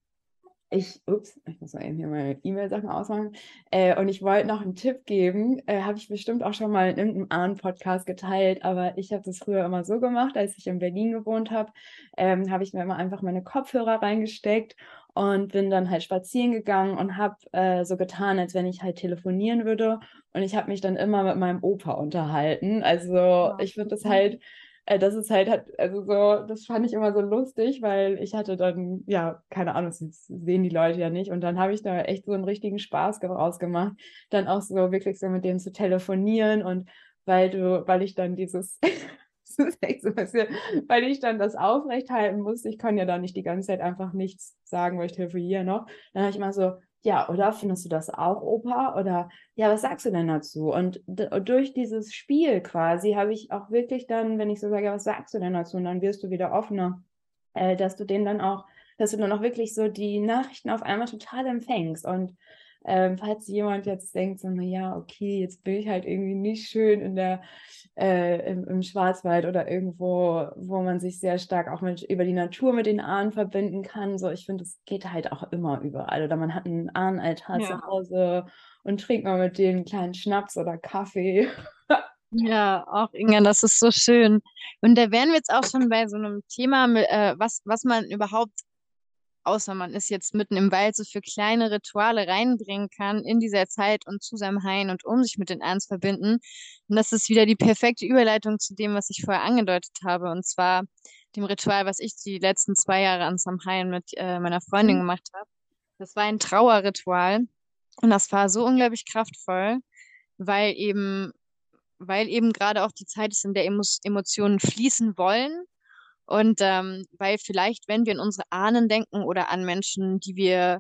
ich, ups, ich muss mal eben hier meine E-Mail-Sachen ausmachen. Äh, und ich wollte noch einen Tipp geben, äh, habe ich bestimmt auch schon mal in irgendeinem Ahn-Podcast geteilt, aber ich habe das früher immer so gemacht, als ich in Berlin gewohnt habe, ähm, habe ich mir immer einfach meine Kopfhörer reingesteckt und bin dann halt spazieren gegangen und habe äh, so getan, als wenn ich halt telefonieren würde. Und ich habe mich dann immer mit meinem Opa unterhalten. Also ich finde das halt äh, das ist halt, hat, also so, das fand ich immer so lustig, weil ich hatte dann, ja, keine Ahnung, das sehen die Leute ja nicht. Und dann habe ich da echt so einen richtigen Spaß rausgemacht, dann auch so wirklich so mit denen zu telefonieren und weil du, weil ich dann dieses, (laughs) weil ich dann das aufrechthalten musste, ich kann ja da nicht die ganze Zeit einfach nichts sagen, weil ich telefoniere noch. Dann habe ich immer so, ja, oder findest du das auch, Opa? Oder ja, was sagst du denn dazu? Und durch dieses Spiel quasi habe ich auch wirklich dann, wenn ich so sage, ja, was sagst du denn dazu? Und dann wirst du wieder offener, äh, dass du den dann auch, dass du dann auch wirklich so die Nachrichten auf einmal total empfängst. Und ähm, falls jemand jetzt denkt, so, naja, okay, jetzt bin ich halt irgendwie nicht schön in der, äh, im, im, Schwarzwald oder irgendwo, wo man sich sehr stark auch mit, über die Natur mit den Ahnen verbinden kann. So, ich finde, es geht halt auch immer überall. Oder man hat einen Ahnenaltar ja. zu Hause und trinkt mal mit denen einen kleinen Schnaps oder Kaffee. Ja, auch Inga, das ist so schön. Und da wären wir jetzt auch schon bei so einem Thema, äh, was, was man überhaupt außer man ist jetzt mitten im Wald, so für kleine Rituale reinbringen kann in dieser Zeit und zu seinem Hain und um sich mit den zu verbinden. Und das ist wieder die perfekte Überleitung zu dem, was ich vorher angedeutet habe, und zwar dem Ritual, was ich die letzten zwei Jahre an Samhain mit äh, meiner Freundin mhm. gemacht habe. Das war ein Trauerritual und das war so unglaublich kraftvoll, weil eben, weil eben gerade auch die Zeit ist, in der Emo Emotionen fließen wollen und ähm, weil vielleicht, wenn wir an unsere Ahnen denken oder an Menschen, die wir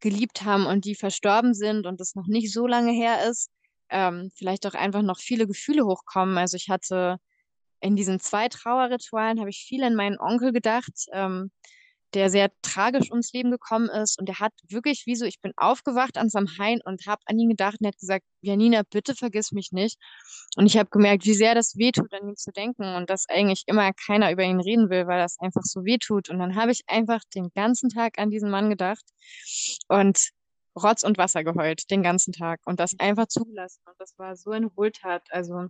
geliebt haben und die verstorben sind und das noch nicht so lange her ist, ähm, vielleicht auch einfach noch viele Gefühle hochkommen. Also ich hatte in diesen zwei Trauerritualen habe ich viel an meinen Onkel gedacht, ähm, der sehr tragisch ums Leben gekommen ist. Und der hat wirklich, wie so, ich bin aufgewacht an Samhain und habe an ihn gedacht und er hat gesagt, Janina, bitte vergiss mich nicht. Und ich habe gemerkt, wie sehr das wehtut, an ihn zu denken und dass eigentlich immer keiner über ihn reden will, weil das einfach so wehtut. Und dann habe ich einfach den ganzen Tag an diesen Mann gedacht und Rotz und Wasser geheult, den ganzen Tag und das einfach zugelassen. Und das war so eine Wohltat. Also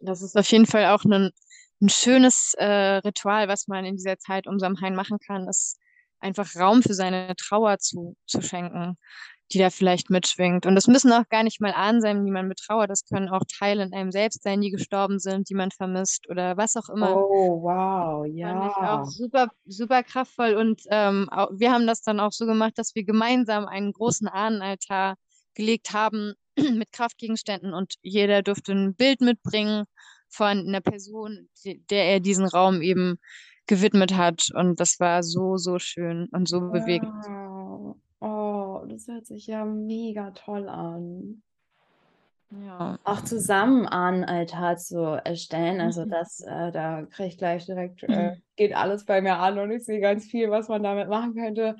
das ist auf jeden Fall auch ein ein schönes äh, Ritual, was man in dieser Zeit um Samhain machen kann, ist einfach Raum für seine Trauer zu, zu schenken, die da vielleicht mitschwingt. Und das müssen auch gar nicht mal Ahnen sein, die man betrauert. Das können auch Teile in einem selbst sein, die gestorben sind, die man vermisst oder was auch immer. Oh, wow, ja. Fand ich auch super, super kraftvoll. Und ähm, auch, wir haben das dann auch so gemacht, dass wir gemeinsam einen großen Ahnenaltar gelegt haben (clears throat) mit Kraftgegenständen und jeder durfte ein Bild mitbringen von einer Person, der er diesen Raum eben gewidmet hat. Und das war so, so schön und so bewegend. Wow. Oh, das hört sich ja mega toll an. Ja. Auch zusammen Ahnenaltar zu erstellen. Also Mhm. das, äh, da kriege ich gleich direkt, äh, geht alles bei mir an und ich sehe ganz viel, was man damit machen könnte.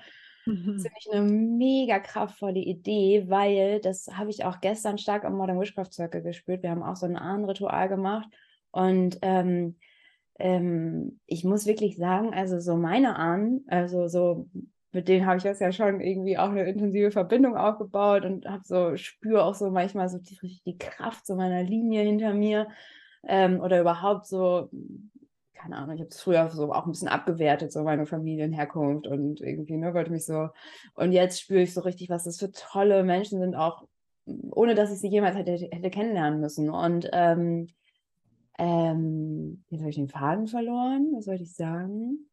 Das finde ich eine mega kraftvolle Idee, weil das habe ich auch gestern stark am Modern Witchcraft Circle gespürt. Wir haben auch so ein Ahnenritual gemacht und ähm, ähm, ich muss wirklich sagen, also so meine Ahnen, also so mit denen habe ich jetzt ja schon irgendwie auch eine intensive Verbindung aufgebaut und habe so, spüre auch so manchmal so die, die Kraft so meiner Linie hinter mir ähm, oder überhaupt so, keine Ahnung, ich habe es früher so auch ein bisschen abgewertet, so meine Familienherkunft und irgendwie, ne, wollte mich so, und jetzt spüre ich so richtig, was das für tolle Menschen sind, auch ohne dass ich sie jemals hätte, hätte kennenlernen müssen. Und ähm, ähm, jetzt habe ich den Faden verloren. Was wollte ich sagen?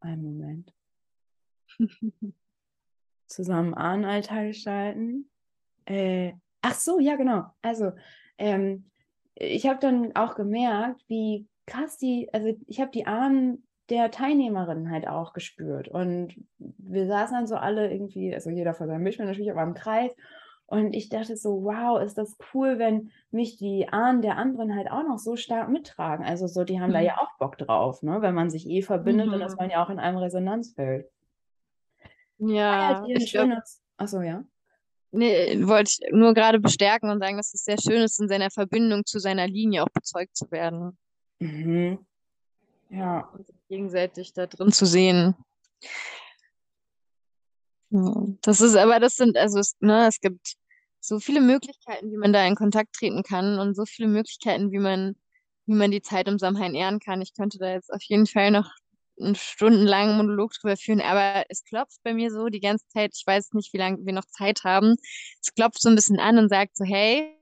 Einen Moment. (laughs) Zusammen Ahnenaltar gestalten. Äh, ach so, ja, genau. Also, ähm, ich habe dann auch gemerkt, wie krass die, also ich habe die Ahnen der Teilnehmerinnen halt auch gespürt. Und wir saßen dann so alle irgendwie, also jeder vor seinem Bildschirm natürlich, aber im Kreis. Und ich dachte so, wow, ist das cool, wenn mich die Ahnen der anderen halt auch noch so stark mittragen. Also so, die haben da Mhm. ja auch Bock drauf, ne? Wenn man sich eh verbindet, dann ist Mhm. man ja auch in einem Resonanzfeld. Ja, ein ich schönes. Achso, ja. nee, wollte ich nur gerade bestärken und sagen, dass es sehr schön ist, in seiner Verbindung zu seiner Linie auch bezeugt zu werden Mhm. Ja. und sich gegenseitig da drin zu sehen. Das ist aber, das sind, also es, ne, es gibt so viele Möglichkeiten, wie man da in Kontakt treten kann und so viele Möglichkeiten, wie man, wie man die Zeit im Samhain ehren kann. Ich könnte da jetzt auf jeden Fall noch einen stundenlangen Monolog drüber führen, aber es klopft bei mir so die ganze Zeit. Ich weiß nicht, wie lange wir noch Zeit haben. Es klopft so ein bisschen an und sagt so, hey,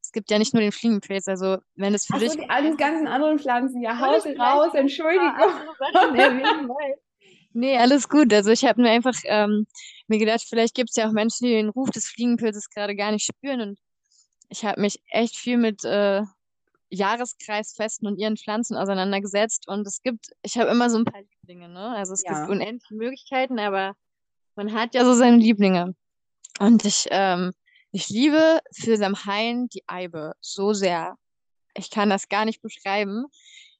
es gibt ja nicht nur den Fliegenpilz, also wenn es für Achso, dich die all die ganzen anderen Pflanzen. Ja, haut raus, Entschuldigung. (laughs) Nee, alles gut. Also ich habe mir einfach ähm, mir gedacht, vielleicht gibt es ja auch Menschen, die den Ruf des Fliegenpilzes gerade gar nicht spüren. Und ich habe mich echt viel mit äh, Jahreskreisfesten und ihren Pflanzen auseinandergesetzt. Und es gibt, ich habe immer so ein paar Lieblinge, ne? Also es Ja. gibt unendliche Möglichkeiten, aber man hat ja so seine Lieblinge. Und ich, ähm, ich liebe für Samhain die Eibe so sehr. Ich kann das gar nicht beschreiben.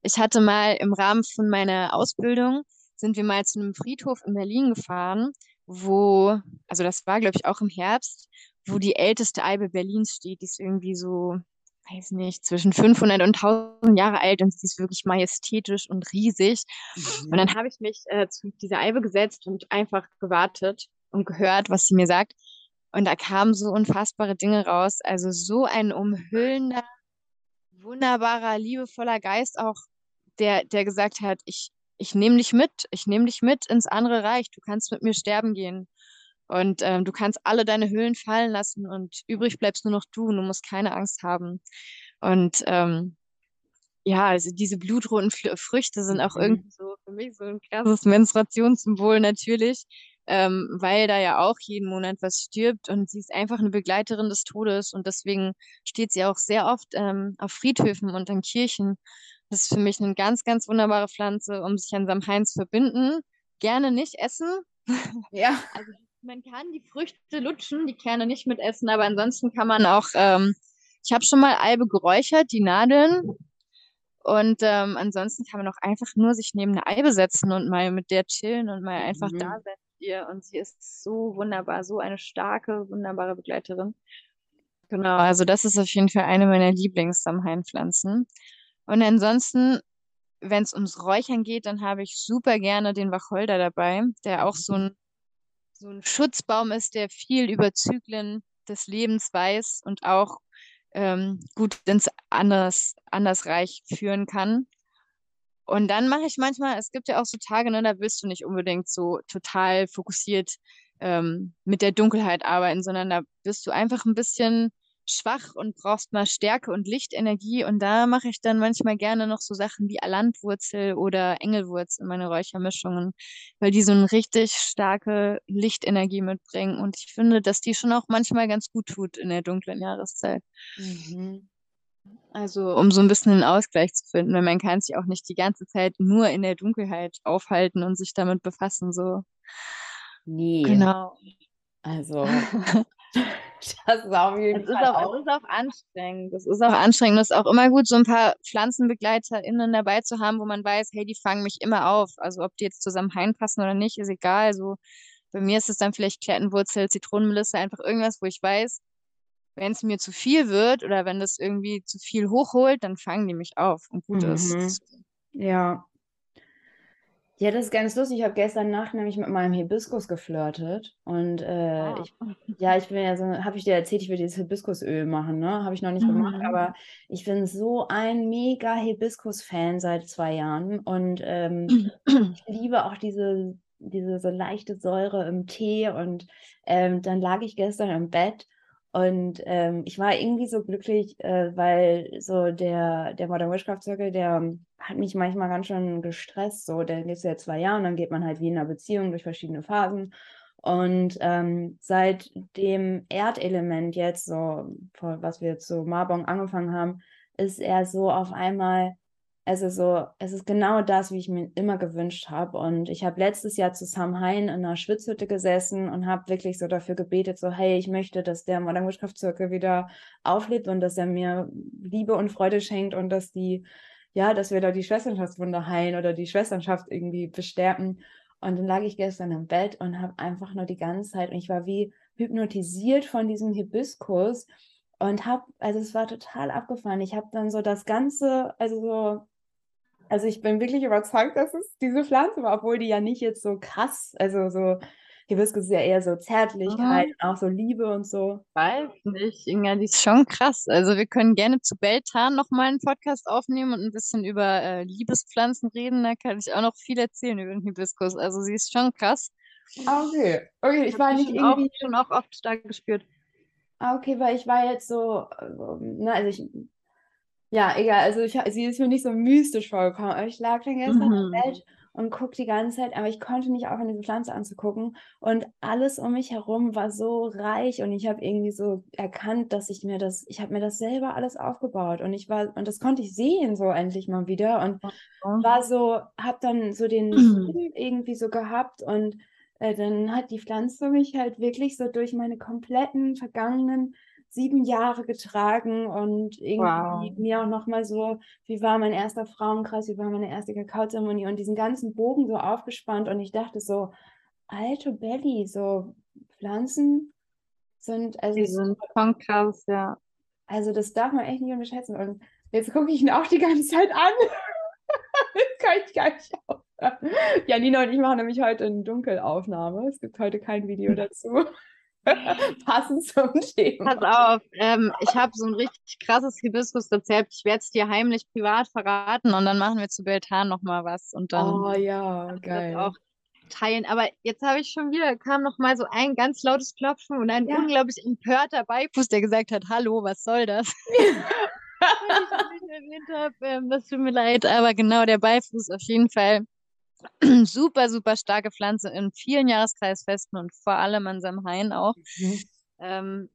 Ich hatte mal im Rahmen von meiner Ausbildung, sind wir mal zu einem Friedhof in Berlin gefahren, wo, also das war, glaube ich, auch im Herbst, wo die älteste Eibe Berlins steht. Die ist irgendwie so, weiß nicht, zwischen 500 und 1000 Jahre alt und sie ist wirklich majestätisch und riesig. Und dann habe ich mich äh, zu dieser Eibe gesetzt und einfach gewartet und gehört, was sie mir sagt. Und da kamen so unfassbare Dinge raus. Also so ein umhüllender, wunderbarer, liebevoller Geist auch, der, der gesagt hat, ich, ich nehme dich mit, ich nehme dich mit ins andere Reich. Du kannst mit mir sterben gehen. Und ähm, du kannst alle deine Hüllen fallen lassen und übrig bleibst nur noch du und du musst keine Angst haben. Und ähm, ja, also diese blutroten Fl Früchte sind auch Mhm. irgendwie so für mich so ein krasses Menstruationssymbol natürlich, ähm, weil da ja auch jeden Monat was stirbt und sie ist einfach eine Begleiterin des Todes und deswegen steht sie auch sehr oft ähm, auf Friedhöfen und an Kirchen. Das ist für mich eine ganz, ganz wunderbare Pflanze, um sich an Samhain zu verbinden. Gerne nicht essen. (laughs) Ja. Also man kann die Früchte lutschen, die Kerne nicht mitessen, aber ansonsten kann man auch, ähm, ich habe schon mal Eibe geräuchert, die Nadeln. Und ähm, ansonsten kann man auch einfach nur sich neben eine Eibe setzen und mal mit der chillen und mal einfach Mhm. da sein mit ihr. Und sie ist so wunderbar, so eine starke, wunderbare Begleiterin. Genau, also das ist auf jeden Fall eine meiner Lieblings-Samhain-Pflanzen. Und ansonsten, wenn es ums Räuchern geht, dann habe ich super gerne den Wacholder dabei, der auch so ein, so ein Schutzbaum ist, der viel über Zyklen des Lebens weiß und auch ähm, gut ins Anders, Andersreich führen kann. Und dann mache ich manchmal, es gibt ja auch so Tage, ne, da willst du nicht unbedingt so total fokussiert ähm, mit der Dunkelheit arbeiten, sondern da bist du einfach ein bisschen schwach und brauchst mal Stärke und Lichtenergie. Und da mache ich dann manchmal gerne noch so Sachen wie Alandwurzel oder Engelwurz in meine Räuchermischungen, weil die so eine richtig starke Lichtenergie mitbringen. Und ich finde, dass die schon auch manchmal ganz gut tut in der dunklen Jahreszeit. Mhm. Also um so ein bisschen einen Ausgleich zu finden, weil man kann sich auch nicht die ganze Zeit nur in der Dunkelheit aufhalten und sich damit befassen. So, Nee, genau. also (laughs) (laughs) das ist auf jeden Es ist Fall auch, auch. es ist auch anstrengend. Es ist auch anstrengend. Es ist auch immer gut, so ein paar PflanzenbegleiterInnen dabei zu haben, wo man weiß, hey, die fangen mich immer auf. Also ob die jetzt zusammen reinpassen oder nicht, ist egal. So bei mir ist es dann vielleicht Klettenwurzel, Zitronenmelisse, einfach irgendwas, wo ich weiß, wenn es mir zu viel wird oder wenn das irgendwie zu viel hochholt, dann fangen die mich auf und gut ist. Mhm. Ja. Ja, das ist ganz lustig. Ich habe gestern Nacht nämlich mit meinem Hibiskus geflirtet. Und äh, Ah. ich, ja, ich bin ja so, habe ich dir erzählt, ich will dieses Hibiskusöl machen, ne? Habe ich noch nicht gemacht, Mhm. aber ich bin so ein mega Hibiskus-Fan seit zwei Jahren. Und ähm, (clears throat) ich liebe auch diese, diese so leichte Säure im Tee. Und ähm, dann lag ich gestern im Bett und ähm, ich war irgendwie so glücklich, äh, weil so der, der Modern Witchcraft Circle, der hat mich manchmal ganz schön gestresst. So, der geht ja zwei Jahre und dann geht man halt wie in einer Beziehung durch verschiedene Phasen. Und ähm, seit dem Erdelement jetzt, so, was wir zu Marbong angefangen haben, ist er so auf einmal ist so, es ist genau das, wie ich mir immer gewünscht habe. Und ich habe letztes Jahr zu Samhain in einer Schwitzhütte gesessen und habe wirklich so dafür gebetet, so, hey, ich möchte, dass der Modern Witchcraft Circle wieder auflebt und dass er mir Liebe und Freude schenkt und dass die, ja, dass wir da die Schwesternschaftswunde heilen oder die Schwesternschaft irgendwie bestärken. Und dann lag ich gestern im Bett und habe einfach nur die ganze Zeit, und ich war wie hypnotisiert von diesem Hibiskus und habe, also es war total abgefahren. Ich habe dann so das Ganze, also so, also ich bin wirklich überzeugt, dass es diese Pflanze war, obwohl die ja nicht jetzt so krass, also so, Hibiskus ist ja eher so Zärtlichkeit Mhm. und auch so Liebe und so. Weiß nicht, Inga, die ist schon krass. Also wir können gerne zu Beltan nochmal einen Podcast aufnehmen und ein bisschen über äh, Liebespflanzen reden. Da kann ich auch noch viel erzählen über den Hibiskus. Also sie ist schon krass. Ah, okay. Okay, ich hab war nicht schon auch, irgendwie, schon auch oft da gespürt. ah, okay, weil ich war jetzt so, ähm, ne, also ich, ja, egal, also ich, sie ist mir nicht so mystisch vorgekommen, aber ich lag dann gestern im Mhm. Bett und guck die ganze Zeit, aber ich konnte nicht aufhören, diese Pflanze anzugucken. Und alles um mich herum war so reich und ich habe irgendwie so erkannt, dass ich mir das, ich habe mir das selber alles aufgebaut und ich war, und das konnte ich sehen so endlich mal wieder und war so, habe dann so den Sinn irgendwie so gehabt und äh, dann hat die Pflanze mich halt wirklich so durch meine kompletten vergangenen sieben Jahre getragen und irgendwie Wow. mir auch nochmal so, wie war mein erster Frauenkreis, wie war meine erste Kakaozeremonie und diesen ganzen Bogen so aufgespannt und ich dachte so, alte Belly, so Pflanzen sind, also Die sind schon krass, ja. also das darf man echt nicht unterschätzen. Und jetzt gucke ich ihn auch die ganze Zeit an. (laughs) das kann ich gar nicht aufhören. Janina und ich machen nämlich heute eine Dunkelaufnahme. Es gibt heute kein Video dazu. (laughs) Passend zum Thema. Pass auf, ähm, ich habe so ein richtig krasses Hibiskus-Rezept. Ich werde es dir heimlich privat verraten und dann machen wir zu Beltan nochmal was und dann Oh ja, geil. auch teilen. Aber jetzt habe ich schon wieder, kam noch mal so ein ganz lautes Klopfen und ein Ja. unglaublich empörter Beifuß, der gesagt hat, hallo, was soll das? (laughs) (laughs) Ich erwähnt habe, ähm, das tut mir leid, aber genau, der Beifuß auf jeden Fall (clears throat) super, super starke Pflanze in vielen Jahreskreisfesten und vor allem an Samhain auch. Mhm. Ähm,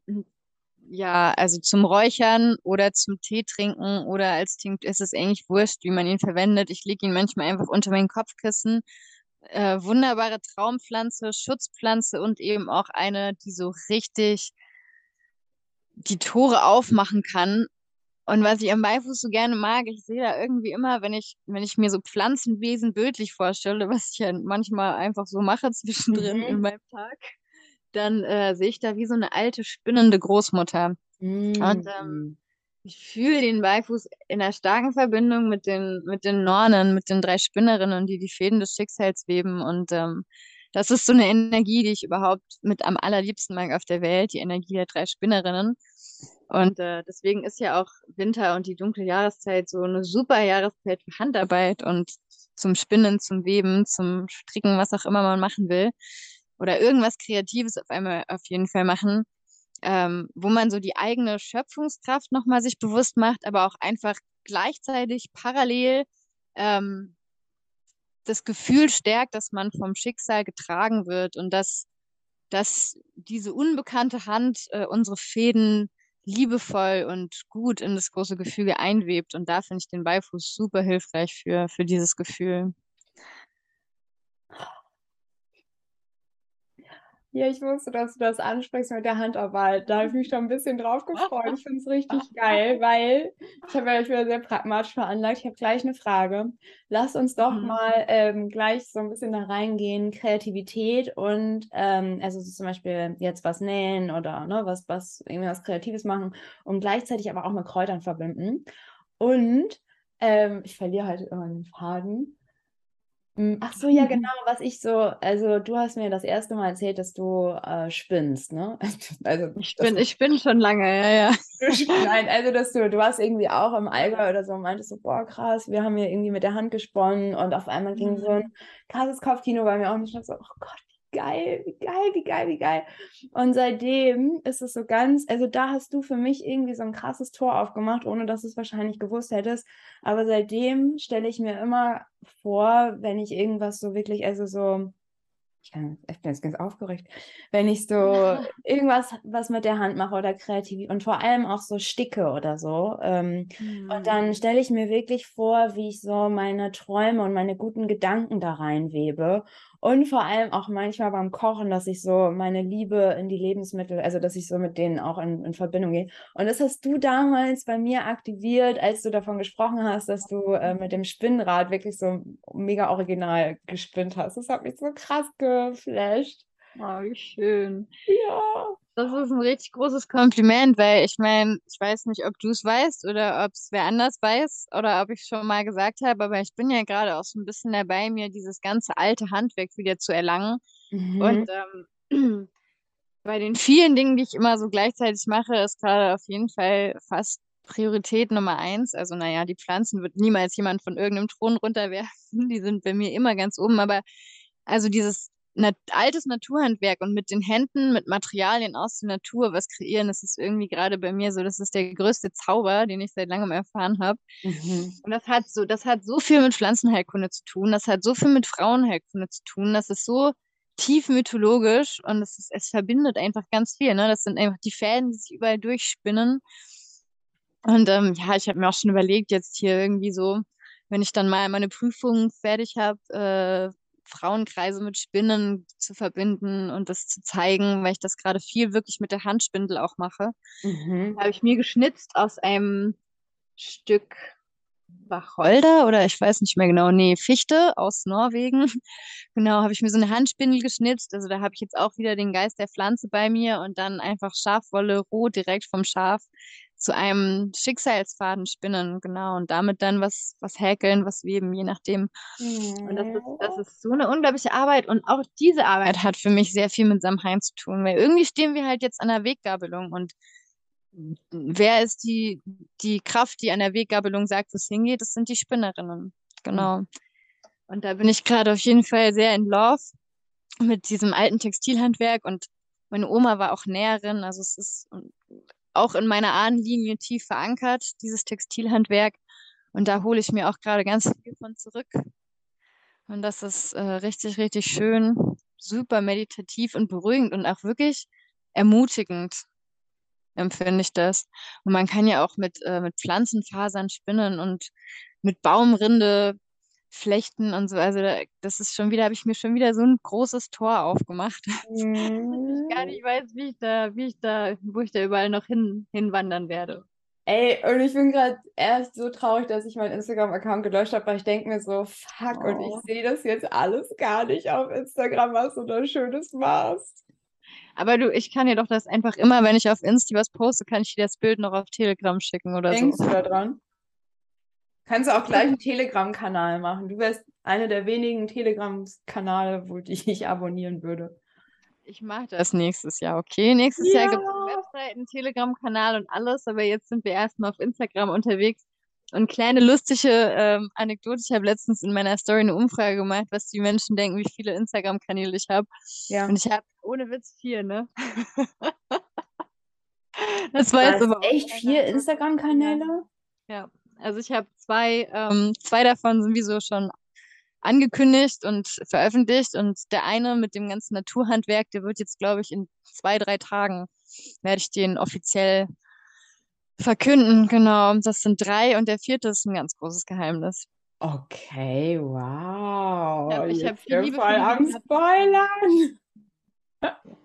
ja, also zum Räuchern oder zum Tee trinken oder als Tinktur ist es eigentlich wurscht, wie man ihn verwendet. Ich lege ihn manchmal einfach unter mein Kopfkissen. Äh, wunderbare Traumpflanze, Schutzpflanze und eben auch eine, die so richtig die Tore aufmachen kann Und was ich am Beifuß so gerne mag, ich sehe da irgendwie immer, wenn ich, wenn ich mir so Pflanzenwesen bildlich vorstelle, was ich ja manchmal einfach so mache (laughs) zwischendrin Mhm. in meinem Tag, dann äh, sehe ich da wie so eine alte spinnende Großmutter. Und ähm, Mhm. ich fühle den Beifuß in einer starken Verbindung mit den, mit den Nornen, mit den drei Spinnerinnen, die die Fäden des Schicksals weben. Und ähm, das ist so eine Energie, die ich überhaupt mit am allerliebsten mag auf der Welt, die Energie der drei Spinnerinnen. Und äh, deswegen ist ja auch Winter und die dunkle Jahreszeit so eine super Jahreszeit für Handarbeit und zum Spinnen, zum Weben, zum Stricken, was auch immer man machen will. Oder irgendwas Kreatives auf einmal auf jeden Fall machen ähm, wo man so die eigene Schöpfungskraft nochmal sich bewusst macht, aber auch einfach gleichzeitig parallel ähm, das Gefühl stärkt, dass man vom Schicksal getragen wird und dass, dass diese unbekannte Hand äh, unsere Fäden liebevoll und gut in das große Gefüge einwebt. Und da finde ich den Beifuß super hilfreich für, für dieses Gefühl. Ja, ich wusste, dass du das ansprichst mit der Handarbeit. Da habe ich mich schon ein bisschen drauf gefreut. Ich finde es richtig geil, weil ich habe ja ja sehr pragmatisch veranlagt. Ich habe gleich eine Frage. Lass uns doch Mhm. mal ähm, gleich so ein bisschen da reingehen, Kreativität und ähm, also so zum Beispiel jetzt was nähen oder ne, was, was irgendwie was Kreatives machen und gleichzeitig aber auch mit Kräutern verbinden. Und ähm, ich verliere halt immer den Faden. Mm, Ach so, ja, genau, was ich so, also du hast mir das erste Mal erzählt, dass du äh, spinnst, ne? (laughs) Also, Ich dass bin, du, ich bin schon lange, ja, ja. (laughs) nein, also dass du, du warst irgendwie auch im Allgäu oder so und meintest so, boah, krass, wir haben hier irgendwie mit der Hand gesponnen und auf einmal ging so ein krasses Kopfkino bei mir auf und ich dachte so, oh Gott, geil, wie geil, wie geil, wie geil. Und seitdem ist es so ganz, also da hast du für mich irgendwie so ein krasses Tor aufgemacht, ohne dass du es wahrscheinlich gewusst hättest. Aber seitdem stelle ich mir immer vor, wenn ich irgendwas so wirklich, also so, ich, kann, ich bin jetzt ganz aufgeregt, wenn ich so (laughs) irgendwas was mit der Hand mache oder kreativ und vor allem auch so sticke oder so. Ähm, und dann stelle ich mir wirklich vor, wie ich so meine Träume und meine guten Gedanken da reinwebe. Und vor allem auch manchmal beim Kochen, dass ich so meine Liebe in die Lebensmittel, also dass ich so mit denen auch in, in Verbindung gehe. Und das hast du damals bei mir aktiviert, als du davon gesprochen hast, dass du äh, mit dem Spinnrad wirklich so mega original gespinnt hast. Das hat mich so krass geflasht. Oh, wie schön. Ja. Das ist ein richtig großes Kompliment, weil ich meine, ich weiß nicht, ob du es weißt oder ob es wer anders weiß oder ob ich schon mal gesagt habe, aber ich bin ja gerade auch so ein bisschen dabei, mir dieses ganze alte Handwerk wieder zu erlangen. Mhm. Und ähm, (clears throat) bei den vielen Dingen, die ich immer so gleichzeitig mache, ist gerade auf jeden Fall fast Priorität Nummer eins. Also, naja, die Pflanzen wird niemals jemand von irgendeinem Thron runterwerfen. (laughs) Die sind bei mir immer ganz oben. Aber also dieses nat altes Naturhandwerk und mit den Händen, mit Materialien aus der Natur was kreieren, das ist irgendwie gerade bei mir so, das ist der größte Zauber, den ich seit langem erfahren habe. Mhm. Und das hat so, das hat so viel mit Pflanzenheilkunde zu tun, das hat so viel mit Frauenheilkunde zu tun, das ist so tief mythologisch und es, ist, es verbindet einfach ganz viel. Ne? Das sind einfach die Fäden, die sich überall durchspinnen. Und ähm, ja, ich habe mir auch schon überlegt, jetzt hier irgendwie so, wenn ich dann mal meine Prüfung fertig habe, äh, Frauenkreise mit Spinnen zu verbinden und das zu zeigen, weil ich das gerade viel wirklich mit der Handspindel auch mache. Mhm. Habe ich mir geschnitzt aus einem Stück Wacholder oder ich weiß nicht mehr genau, nee, Fichte aus Norwegen. (laughs) Genau, habe ich mir so eine Handspindel geschnitzt. Also da habe ich jetzt auch wieder den Geist der Pflanze bei mir und dann einfach Schafwolle roh direkt vom Schaf zu einem Schicksalsfaden spinnen, genau, und damit dann was, was häkeln, was weben, je nachdem. Und das ist, das ist so eine unglaubliche Arbeit. Und auch diese Arbeit hat für mich sehr viel mit Samhain zu tun, weil irgendwie stehen wir halt jetzt an der Weggabelung und wer ist die, die Kraft, die an der Weggabelung sagt, wo es hingeht? Das sind die Spinnerinnen. Genau. Und da bin ich gerade auf jeden Fall sehr in Love mit diesem alten Textilhandwerk und meine Oma war auch Näherin, also es ist auch in meiner Ahnenlinie tief verankert, dieses Textilhandwerk. Und da hole ich mir auch gerade ganz viel von zurück. Und das ist äh, richtig, richtig schön, super meditativ und beruhigend und auch wirklich ermutigend, empfinde ich das. Und man kann ja auch mit, äh, mit Pflanzenfasern spinnen und mit Baumrinde flechten und so. Also da, das ist schon wieder, habe ich mir schon wieder so ein großes Tor aufgemacht. (laughs) Mhm. ich gar nicht weiß, wie ich da, wie ich da, wo ich da überall noch hin, hinwandern werde. Ey, und ich bin gerade erst so traurig, dass ich meinen Instagram-Account gelöscht habe, weil ich denke mir so, fuck, und ich Oh. sehe das jetzt alles gar nicht auf Instagram, was du da Schönes machst. Aber du, ich kann dir doch das einfach immer, wenn ich auf Insta was poste, kann ich dir das Bild noch auf Telegram schicken oder Denkst so. du da dran? Kannst du auch gleich einen (laughs) Telegram-Kanal machen. Du wärst einer der wenigen Telegram-Kanäle, wo die ich abonnieren würde. Ich mache das nächstes Jahr, okay? Nächstes Jahr gibt es eine Ja. Website, einen Telegram-Kanal und alles, aber jetzt sind wir erstmal auf Instagram unterwegs. Und kleine lustige ähm, Anekdote, ich habe letztens in meiner Story eine Umfrage gemacht, was die Menschen denken, wie viele Instagram-Kanäle ich habe. Ja. Und ich habe ohne Witz vier, ne? (laughs) Das war jetzt aber echt vier Instagram-Kanäle? Ja, also ich habe zwei, ähm, zwei davon sind wie so schon angekündigt und veröffentlicht und der eine mit dem ganzen Naturhandwerk, der wird jetzt, glaube ich, in zwei, drei Tagen werde ich den offiziell verkünden. Genau, das sind drei und der vierte ist ein ganz großes Geheimnis. Okay, wow. Ja, ich hab Jetzt viel Liebe voll am. Spoilern. (laughs)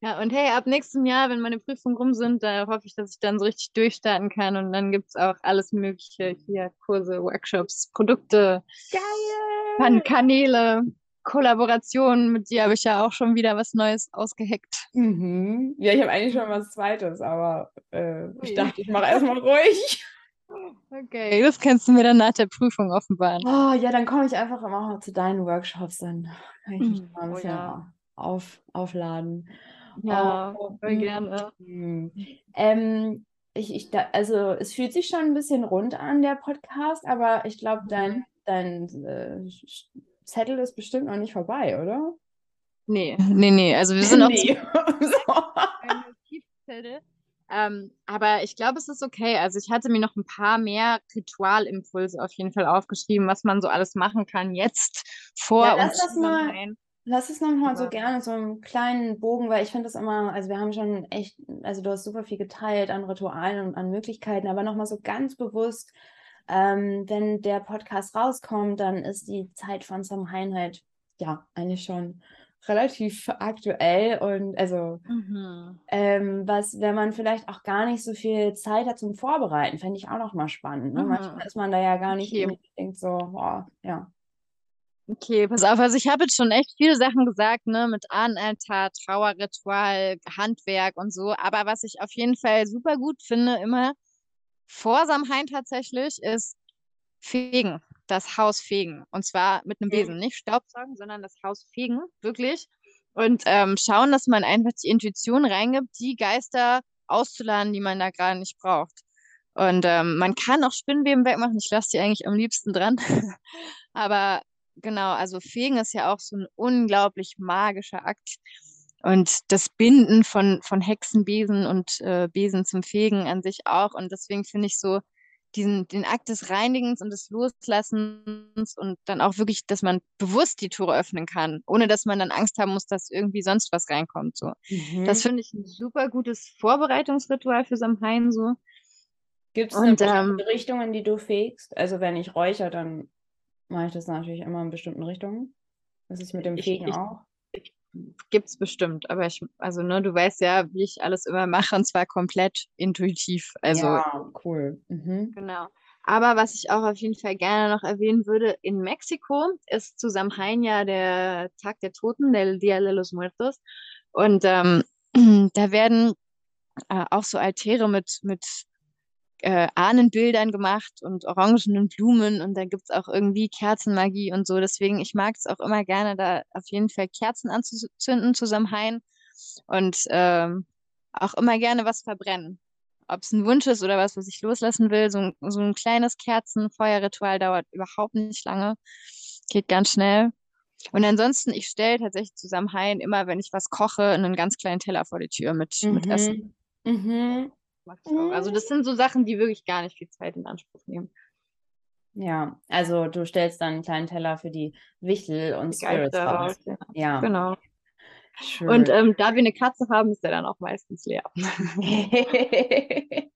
Ja, und hey, ab nächstem Jahr, wenn meine Prüfungen rum sind, da hoffe ich, dass ich dann so richtig durchstarten kann und dann gibt es auch alles Mögliche hier, Kurse, Workshops, Produkte, Geil. Kan Kanäle, Kollaborationen, mit dir habe ich ja auch schon wieder was Neues ausgeheckt. Mhm. Ja, ich habe eigentlich schon was Zweites, aber äh, ich dachte, ich mache erstmal ruhig. (laughs) Okay, das kannst du mir dann nach der Prüfung offenbaren. Oh, ja, dann komme ich einfach immer zu deinen Workshops, dann kann ich mich Mhm. mal ein Oh bisschen ja. auf, aufladen. Ja, Oh, voll mm, gerne. mm. Ähm, ich, ich, da, also es fühlt sich schon ein bisschen rund an, der Podcast, aber ich glaube, dein, dein äh, Zettel ist bestimmt noch nicht vorbei, oder? Nee, nee, nee. Also wir sind (laughs) auch Nee. (laughs) (laughs) Ein Notizzettel. Ähm, aber ich glaube, es ist okay. Also ich hatte mir noch ein paar mehr Ritualimpulse auf jeden Fall aufgeschrieben, was man so alles machen kann jetzt vor Ja, lass das mal-. Lass es nochmal so gerne so einen kleinen Bogen, weil ich finde das immer, also wir haben schon echt, also du hast super viel geteilt an Ritualen und an Möglichkeiten, aber nochmal so ganz bewusst, ähm, wenn der Podcast rauskommt, dann ist die Zeit von Samhain halt, ja, eigentlich schon relativ aktuell und also Mhm. ähm, was, wenn man vielleicht auch gar nicht so viel Zeit hat zum Vorbereiten, fände ich auch nochmal spannend. Ne? Mhm. Manchmal ist man da ja gar nicht Okay. denkt so, boah, ja. Okay, pass auf. Also ich habe jetzt schon echt viele Sachen gesagt, ne, mit Ahnenaltar, Trauerritual, Handwerk und so. Aber was ich auf jeden Fall super gut finde, immer vor Samhain tatsächlich, ist fegen, das Haus fegen. Und zwar mit einem. Besen, nicht Staubsaugen, sondern das Haus fegen, wirklich. Und ähm, schauen, dass man einfach die Intuition reingibt, die Geister auszuladen, die man da gerade nicht braucht. Und ähm, man kann auch Spinnweben wegmachen. Ich lasse die eigentlich am liebsten dran. (laughs) Aber genau, also Fegen ist ja auch so ein unglaublich magischer Akt. Und das Binden von, von Hexenbesen und äh, Besen zum Fegen an sich auch. Und deswegen finde ich so diesen, den Akt des Reinigens und des Loslassens und dann auch wirklich, dass man bewusst die Tore öffnen kann, ohne dass man dann Angst haben muss, dass irgendwie sonst was reinkommt. So. Mhm. Das finde ich ein super gutes Vorbereitungsritual für Samhain so. Gibt es ähm, bestimmte Richtung, in die du fegst? Also wenn ich räuchere, dann mache ich das natürlich immer in bestimmten Richtungen. Das ist mit dem Fegen ich- auch. Gibt's bestimmt, aber ich, also ne, du weißt ja, wie ich alles immer mache und zwar komplett intuitiv. Also ja, cool. Mhm. Genau. Aber was ich auch auf jeden Fall gerne noch erwähnen würde, in Mexiko ist zu Samhain ja der Tag der Toten, der Día de los Muertos. Und ähm, (clears throat) da werden äh, auch so Altäre mit, mit äh, Ahnenbildern gemacht und orangenen Blumen und da gibt's auch irgendwie Kerzenmagie und so. Deswegen, ich mag es auch immer gerne, da auf jeden Fall Kerzen anzuzünden zu Samhain und ähm, auch immer gerne was verbrennen. Ob es ein Wunsch ist oder was, was ich loslassen will, so ein, so ein kleines Kerzenfeuerritual dauert überhaupt nicht lange, geht ganz schnell. Und ansonsten, ich stelle tatsächlich zu Samhain immer, wenn ich was koche, einen ganz kleinen Teller vor die Tür mit, mit Essen. Mhm. Mhm. Mach ich auch. Also das sind so Sachen, die wirklich gar nicht viel Zeit in Anspruch nehmen. Ja, also du stellst dann einen kleinen Teller für die Wichtel und Die Spirits raus. ja. Ja, Genau. schön. Und ähm, da wir eine Katze haben, ist der dann auch meistens leer. (laughs)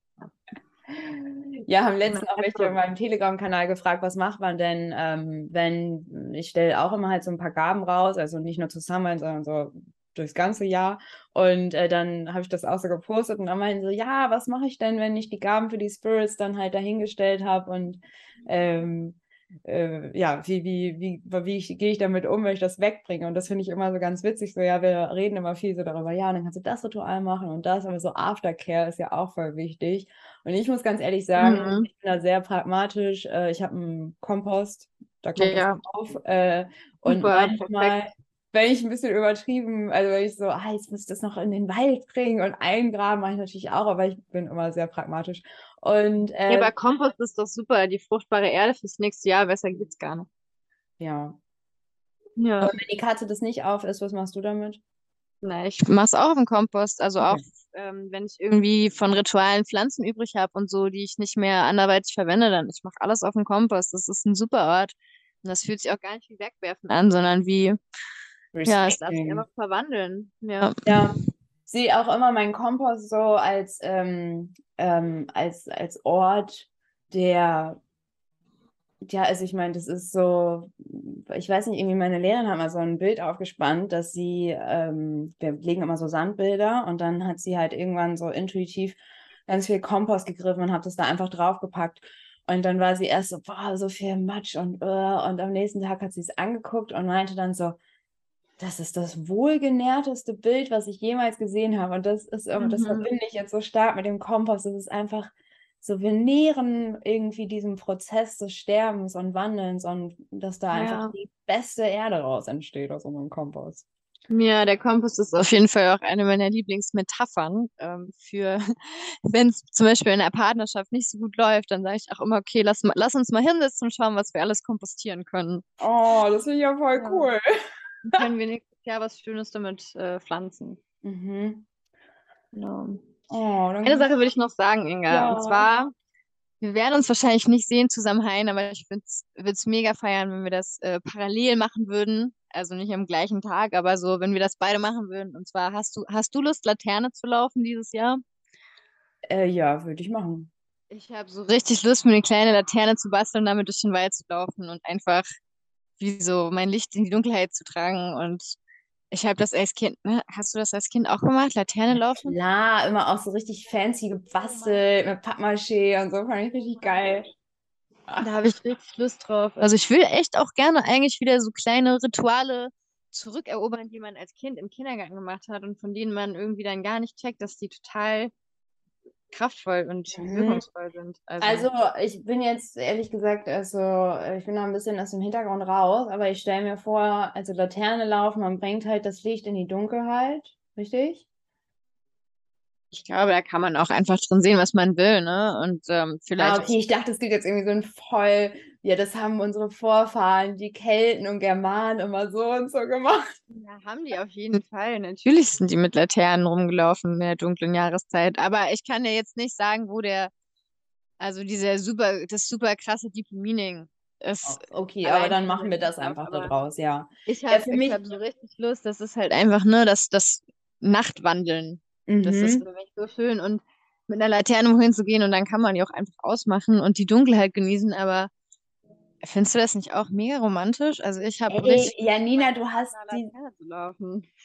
Ja, haben letztens auch Also- welche in meinem Telegram-Kanal gefragt, was macht man denn, ähm, wenn ich stelle auch immer halt so ein paar Gaben raus, also nicht nur zusammen, sondern so durchs ganze Jahr. Und äh, dann habe ich das auch so gepostet und dann meinten so, ja, was mache ich denn, wenn ich die Gaben für die Spirits dann halt dahingestellt habe und ähm, äh, ja, wie, wie, wie, wie gehe ich damit um, wenn ich das wegbringe? Und das finde ich immer so ganz witzig. So, ja, wir reden immer viel so darüber, ja, dann kannst du das Ritual machen und das, aber so Aftercare ist ja auch voll wichtig. Und ich muss ganz ehrlich sagen, mhm. ich bin da sehr pragmatisch. Äh, ich habe einen Kompost, da kommt ja, das drauf. Äh, und Super, manchmal, perfekt. Wenn ich ein bisschen übertrieben, also wenn ich so, ah, jetzt muss ich das noch in den Wald bringen und eingraben, mache ich natürlich auch, aber ich bin immer sehr pragmatisch. Und, äh, ja, aber Kompost ist doch super, die fruchtbare Erde fürs nächste Jahr, besser geht's gar nicht. Ja. Ja. Und wenn die Katze das nicht auf ist, was machst du damit? Na, ich mach's auch im Kompost, also okay. auch ähm, wenn ich irgendwie von Ritualen Pflanzen übrig habe und so, die ich nicht mehr anderweitig verwende, dann ich mache alles auf dem Kompost. Das ist ein super Ort. Und das fühlt sich auch gar nicht wie Wegwerfen an, sondern wie, ja, es darf sich einfach verwandeln. Ja. Ja, sehe auch immer meinen Kompost so als, ähm, ähm, als, als Ort, der, ja, also ich meine, das ist so, ich weiß nicht, irgendwie meine Lehrerin hat mal so ein Bild aufgespannt, dass sie, ähm, wir legen immer so Sandbilder und dann hat sie halt irgendwann so intuitiv ganz viel Kompost gegriffen und hat das da einfach draufgepackt. Und dann war sie erst so, boah, so viel Matsch und, uh, und am nächsten Tag hat sie es angeguckt und meinte dann so, das ist das wohlgenährteste Bild, was ich jemals gesehen habe. Und das ist, mhm. das verbinde ich jetzt so stark mit dem Kompost. Das ist einfach so, wir nähren irgendwie diesem Prozess des Sterbens und Wandelns und dass da ja. einfach die beste Erde raus entsteht aus unserem Kompost. Ja, der Kompost ist auf jeden Fall auch eine meiner Lieblingsmetaphern ähm, für, (laughs) wenn es zum Beispiel in der Partnerschaft nicht so gut läuft, dann sage ich auch immer, okay, lass, lass uns mal hinsetzen und schauen, was wir alles kompostieren können. Oh, das finde ich ja voll cool. Dann (laughs) können wir nächstes Jahr was Schönes damit äh, pflanzen. Mhm. Genau. Oh, Eine Sache würde ich noch sagen, Inga. Ja. Und zwar, wir werden uns wahrscheinlich nicht sehen zusammen heim, aber ich würde es mega feiern, wenn wir das äh, parallel machen würden. Also nicht am gleichen Tag, aber so, wenn wir das beide machen würden. Und zwar, hast du, hast du Lust, Laterne zu laufen dieses Jahr? Äh, ja, würde ich machen. Ich habe so richtig Lust, mir eine kleine Laterne zu basteln, damit durch den Wald zu laufen und einfach wie so mein Licht in die Dunkelheit zu tragen. Und ich habe das als Kind, ne? Hast du das als Kind auch gemacht? Laterne laufen? Ja, immer auch so richtig fancy gebastelt mit Pappmaché und so, fand ich richtig geil. Da habe ich richtig Lust drauf. Also ich will echt auch gerne eigentlich wieder so kleine Rituale zurückerobern, die man als Kind im Kindergarten gemacht hat und von denen man irgendwie dann gar nicht checkt, dass die total kraftvoll und mhm. wirkungsvoll sind. Also. also. ich bin jetzt ehrlich gesagt, also ich bin da ein bisschen aus dem Hintergrund raus, aber ich stelle mir vor, also Laterne laufen, man bringt halt das Licht in die Dunkelheit, richtig? Ich glaube, da kann man auch einfach drin sehen, was man will, ne? Und ähm, vielleicht. Ah, okay, ich dachte, es gibt jetzt irgendwie so ein voll, ja, das haben unsere Vorfahren, die Kelten und Germanen immer so und so gemacht. Ja, haben die auf jeden Fall. Natürlich sind die mit Laternen rumgelaufen in der dunklen Jahreszeit. Aber ich kann ja jetzt nicht sagen, wo der, also dieser super, das super krasse Deep Meaning ist. Okay, aber dann machen wir das einfach da draus, ja. Ich habe ja, hab so richtig Lust, das ist halt einfach, ne, das, das Nachtwandeln Mhm. Das ist mhm. für mich so schön. Und mit einer Laterne wohin zu gehen und dann kann man die auch einfach ausmachen und die Dunkelheit genießen, aber Findest du das nicht auch mega romantisch? Also ich habe richtig. Ja, Nina, du hast die,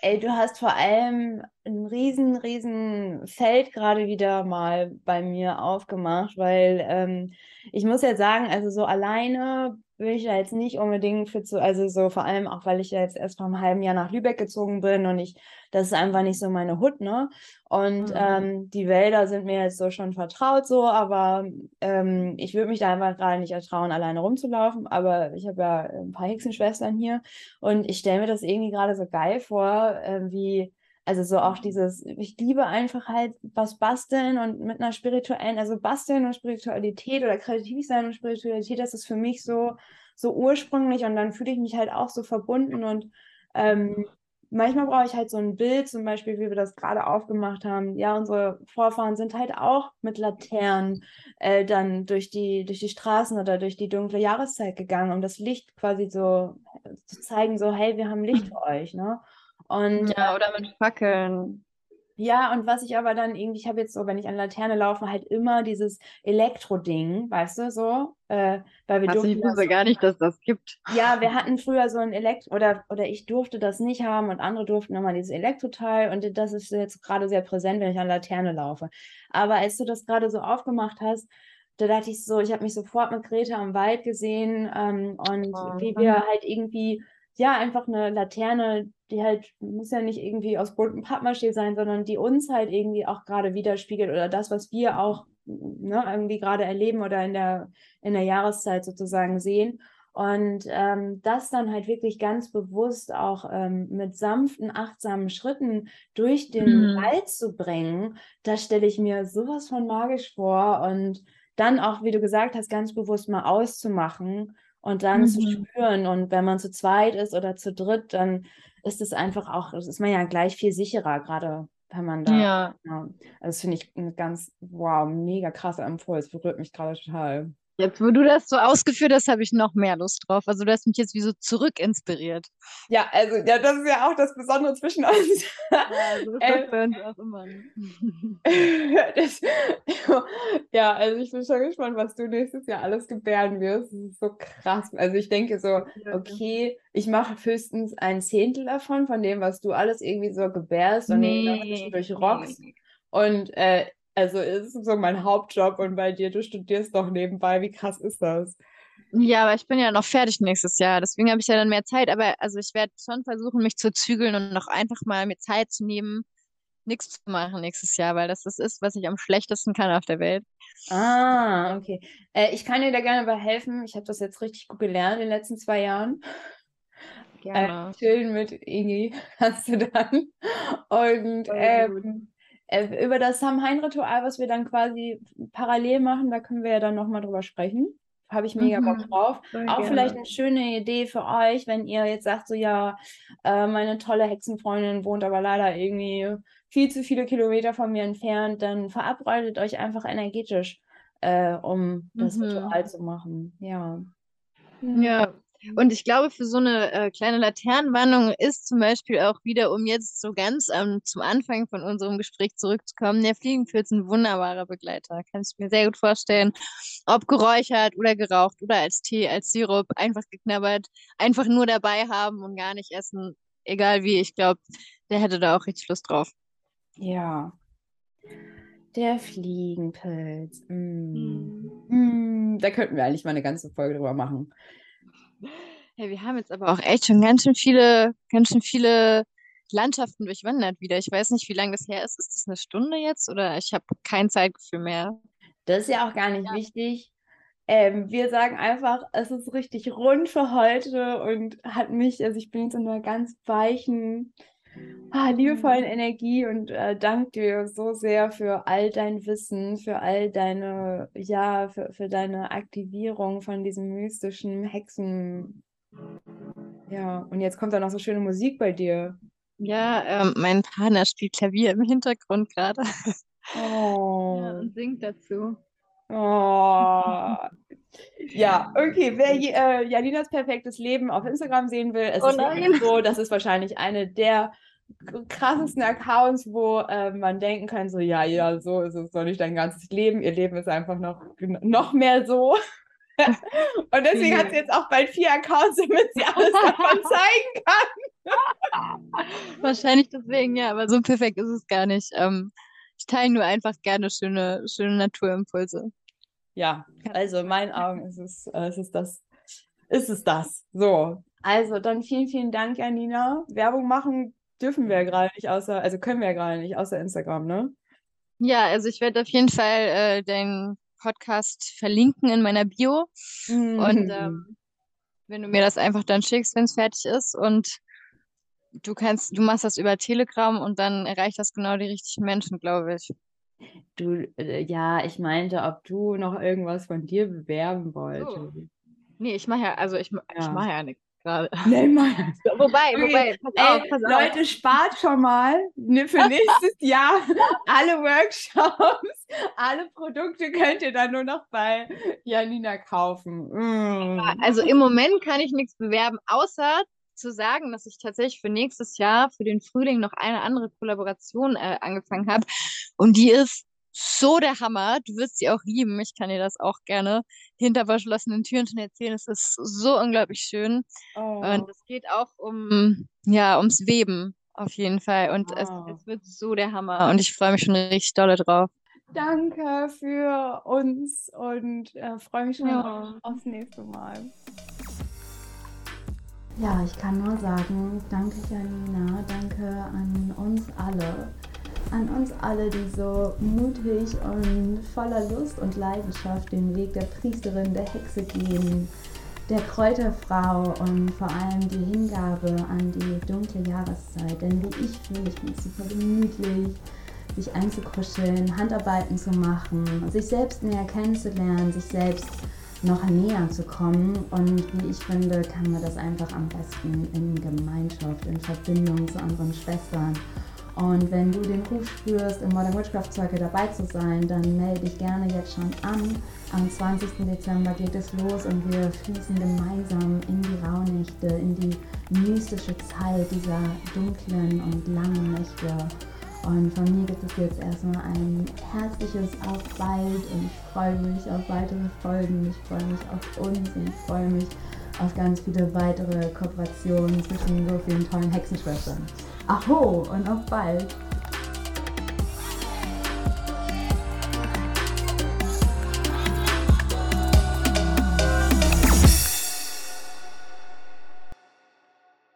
ey, du hast vor allem ein riesen, riesen Feld gerade wieder mal bei mir aufgemacht, weil ähm, ich muss jetzt sagen, also so alleine will ich da jetzt nicht unbedingt für zu, also so vor allem auch, weil ich ja jetzt erst vor einem halben Jahr nach Lübeck gezogen bin und ich, das ist einfach nicht so meine Hut, ne? Und mhm. ähm, die Wälder sind mir jetzt so schon vertraut so, aber ähm, ich würde mich da einfach gerade nicht ertrauen, alleine rumzulaufen, aber ich habe ja ein paar Hexenschwestern hier und ich stelle mir das irgendwie gerade so geil vor, äh, wie also so auch dieses, ich liebe einfach halt was basteln und mit einer spirituellen, also basteln und Spiritualität oder kreativ sein und Spiritualität, das ist für mich so, so ursprünglich und dann fühle ich mich halt auch so verbunden und ähm, manchmal brauche ich halt so ein Bild, zum Beispiel, wie wir das gerade aufgemacht haben. Ja, unsere Vorfahren sind halt auch mit Laternen äh, dann durch die, durch die Straßen oder durch die dunkle Jahreszeit gegangen, um das Licht quasi so zu zeigen, so, hey, wir haben Licht (laughs) für euch, ne? Und, ja, oder mit Fackeln. Ja, und was ich aber dann irgendwie, ich habe jetzt so, wenn ich an Laterne laufe, halt immer dieses Elektro-Ding, weißt du, so, äh, weil wir ich durften das, wusste gar nicht, dass das gibt. ja, wir hatten früher so ein Elektro, oder, oder ich durfte das nicht haben und andere durften nochmal dieses Elektroteil und das ist jetzt gerade sehr präsent, wenn ich an Laterne laufe. Aber als du das gerade so aufgemacht hast, da dachte ich so, ich habe mich sofort mit Greta im Wald gesehen ähm, und Oh. wie wir halt irgendwie, ja, einfach eine Laterne, die halt, muss ja nicht irgendwie aus buntem Pappmaché sein, sondern die uns halt irgendwie auch gerade widerspiegelt oder das, was wir auch ne, irgendwie gerade erleben oder in der, in der Jahreszeit sozusagen sehen. Und ähm, das dann halt wirklich ganz bewusst auch ähm, mit sanften, achtsamen Schritten durch den Mhm. Wald zu bringen, das stelle ich mir sowas von magisch vor. Und dann auch, wie du gesagt hast, ganz bewusst mal auszumachen und dann zu Mhm. spüren. Und wenn man zu zweit ist oder zu dritt, dann ist es einfach auch, ist man ja gleich viel sicherer, gerade wenn man da. Ja. Ja, also das finde ich ganz, wow, mega krasser Impuls, berührt mich gerade total. Jetzt, wo du das so ausgeführt hast, habe ich noch mehr Lust drauf. Also du hast mich jetzt wie so zurückinspiriert. Ja, also, ja, das ist ja auch das Besondere zwischen uns. Ja, so ist das bei uns auch immer. ne? (laughs) das, ja, also ich bin schon gespannt, was du nächstes Jahr alles gebären wirst. Das ist so krass. Also ich denke so, okay, ich mache höchstens ein Zehntel davon, von dem, was du alles irgendwie so gebärst und noch zwischendurch rockst. Und äh, also ist so mein Hauptjob und bei dir, du studierst doch nebenbei. Wie krass ist das? Ja, aber ich bin ja noch fertig nächstes Jahr. Deswegen habe ich ja dann mehr Zeit. Aber also ich werde schon versuchen, mich zu zügeln und noch einfach mal mir Zeit zu nehmen, nichts zu machen nächstes Jahr, weil das das ist, was ich am schlechtesten kann auf der Welt. Ah, okay. Äh, ich kann dir da gerne bei helfen. Ich habe das jetzt richtig gut gelernt in den letzten zwei Jahren. Gerne. Äh, chillen mit Ingi (laughs) kannst du dann. Und ähm, äh, über das Samhain-Ritual, was wir dann quasi parallel machen, da können wir ja dann nochmal drüber sprechen. Habe ich mega Bock Mhm. drauf. Voll Auch gerne. vielleicht eine schöne Idee für euch, wenn ihr jetzt sagt, so ja, äh, meine tolle Hexenfreundin wohnt aber leider irgendwie viel zu viele Kilometer von mir entfernt, dann verabredet euch einfach energetisch, äh, um das Mhm. Ritual zu machen. Ja. Ja, und ich glaube, für so eine äh, kleine Laternenwanderung ist zum Beispiel auch wieder, um jetzt so ganz ähm, zum Anfang von unserem Gespräch zurückzukommen, der Fliegenpilz ein wunderbarer Begleiter. Kann ich mir sehr gut vorstellen. Ob geräuchert oder geraucht oder als Tee, als Sirup, einfach geknabbert, einfach nur dabei haben und gar nicht essen, egal wie. Ich glaube, der hätte da auch richtig Lust drauf. Ja. Der Fliegenpilz. Mm. Hm. Mm, da könnten wir eigentlich mal eine ganze Folge drüber machen. Hey, wir haben jetzt aber auch echt schon ganz schön viele, ganz schön viele Landschaften durchwandert wieder. Ich weiß nicht, wie lange das her ist. Ist das eine Stunde jetzt oder ich habe kein Zeitgefühl mehr? Das ist ja auch gar nicht wichtig. Ähm, wir sagen einfach, es ist richtig rund für heute und hat mich, also ich bin jetzt in einer ganz weichen, ah, liebevollen Energie und äh, danke dir so sehr für all dein Wissen, für all deine, ja, für, für deine Aktivierung von diesem mystischen Hexen. Ja, und jetzt kommt da noch so schöne Musik bei dir. Ja, ähm, mein Partner spielt Klavier im Hintergrund gerade. Oh. Ja, und singt dazu. Oh. Ja, okay. Wer äh, Janinas perfektes Leben auf Instagram sehen will, es Oh ist so, das ist wahrscheinlich eine der krassesten Accounts, wo äh, man denken kann, so, ja, ja, so ist es doch nicht dein ganzes Leben. Ihr Leben ist einfach noch, noch mehr so. (laughs) Und deswegen hat sie jetzt auch bald vier Accounts, damit sie alles davon (laughs) zeigen kann. Wahrscheinlich deswegen, ja, aber so perfekt ist es gar nicht. Ähm, ich teile nur einfach gerne schöne, schöne Naturimpulse. Ja, also in meinen Augen ist es, äh, ist es das, ist es das. So, also dann vielen, vielen Dank, Janina. Werbung machen dürfen wir ja gerade nicht, außer, also können wir ja gerade nicht, außer Instagram, ne? Ja, also ich werde auf jeden Fall äh, deinen Podcast verlinken in meiner Bio. Und Mhm. ähm, wenn du mir das einfach dann schickst, wenn es fertig ist und du kannst, du machst das über Telegram und dann erreicht das genau die richtigen Menschen, glaube ich. Du, äh, ja, ich meinte, ob du noch irgendwas von dir bewerben wolltest. Nee, ich mache ja, also ich, ma- ich Ja. mache ja nichts gerade. (laughs) Nee, Mann. Wobei, wobei, pass Ey, auf, pass auf. Leute, spart schon mal ne, für (laughs) nächstes Jahr alle Workshops, (laughs) alle Produkte könnt ihr dann nur noch bei Janina kaufen. Mm. Also im Moment kann ich nichts bewerben, außer zu sagen, dass ich tatsächlich für nächstes Jahr, für den Frühling, noch eine andere Kollaboration äh, angefangen habe. Und die ist so der Hammer. Du wirst sie auch lieben. Ich kann dir das auch gerne hinter verschlossenen Türen schon erzählen. Es ist so unglaublich schön. Oh. Und es geht auch um, ja, ums Weben auf jeden Fall. Und oh. es, es, wird so der Hammer. Und ich freue mich schon richtig doll drauf. Danke für uns und äh, freue mich schon ja. aufs nächste Mal. Ja, ich kann nur sagen, danke Janina, danke an uns alle an uns alle, die so mutig und voller Lust und Leidenschaft den Weg der Priesterin, der Hexe gehen, der Kräuterfrau und vor allem die Hingabe an die dunkle Jahreszeit. Denn wie ich fühle ich mich super gemütlich, sich einzukuscheln, Handarbeiten zu machen, sich selbst näher kennenzulernen, sich selbst noch näher zu kommen. Und wie ich finde, kann man das einfach am besten in Gemeinschaft, in Verbindung zu anderen Schwestern und wenn du den Ruf spürst, im Modern Witchcraft Circle dabei zu sein, dann melde dich gerne jetzt schon an. Am 20. Dezember geht es los und wir fließen gemeinsam in die Rauhnächte, in die mystische Zeit dieser dunklen und langen Nächte. Und von mir gibt es jetzt erstmal ein herzliches Auf bald und ich freue mich auf weitere Folgen. Ich freue mich auf uns und ich freue mich auf ganz viele weitere Kooperationen zwischen so vielen tollen Hexenschwestern. Aho und auf bald!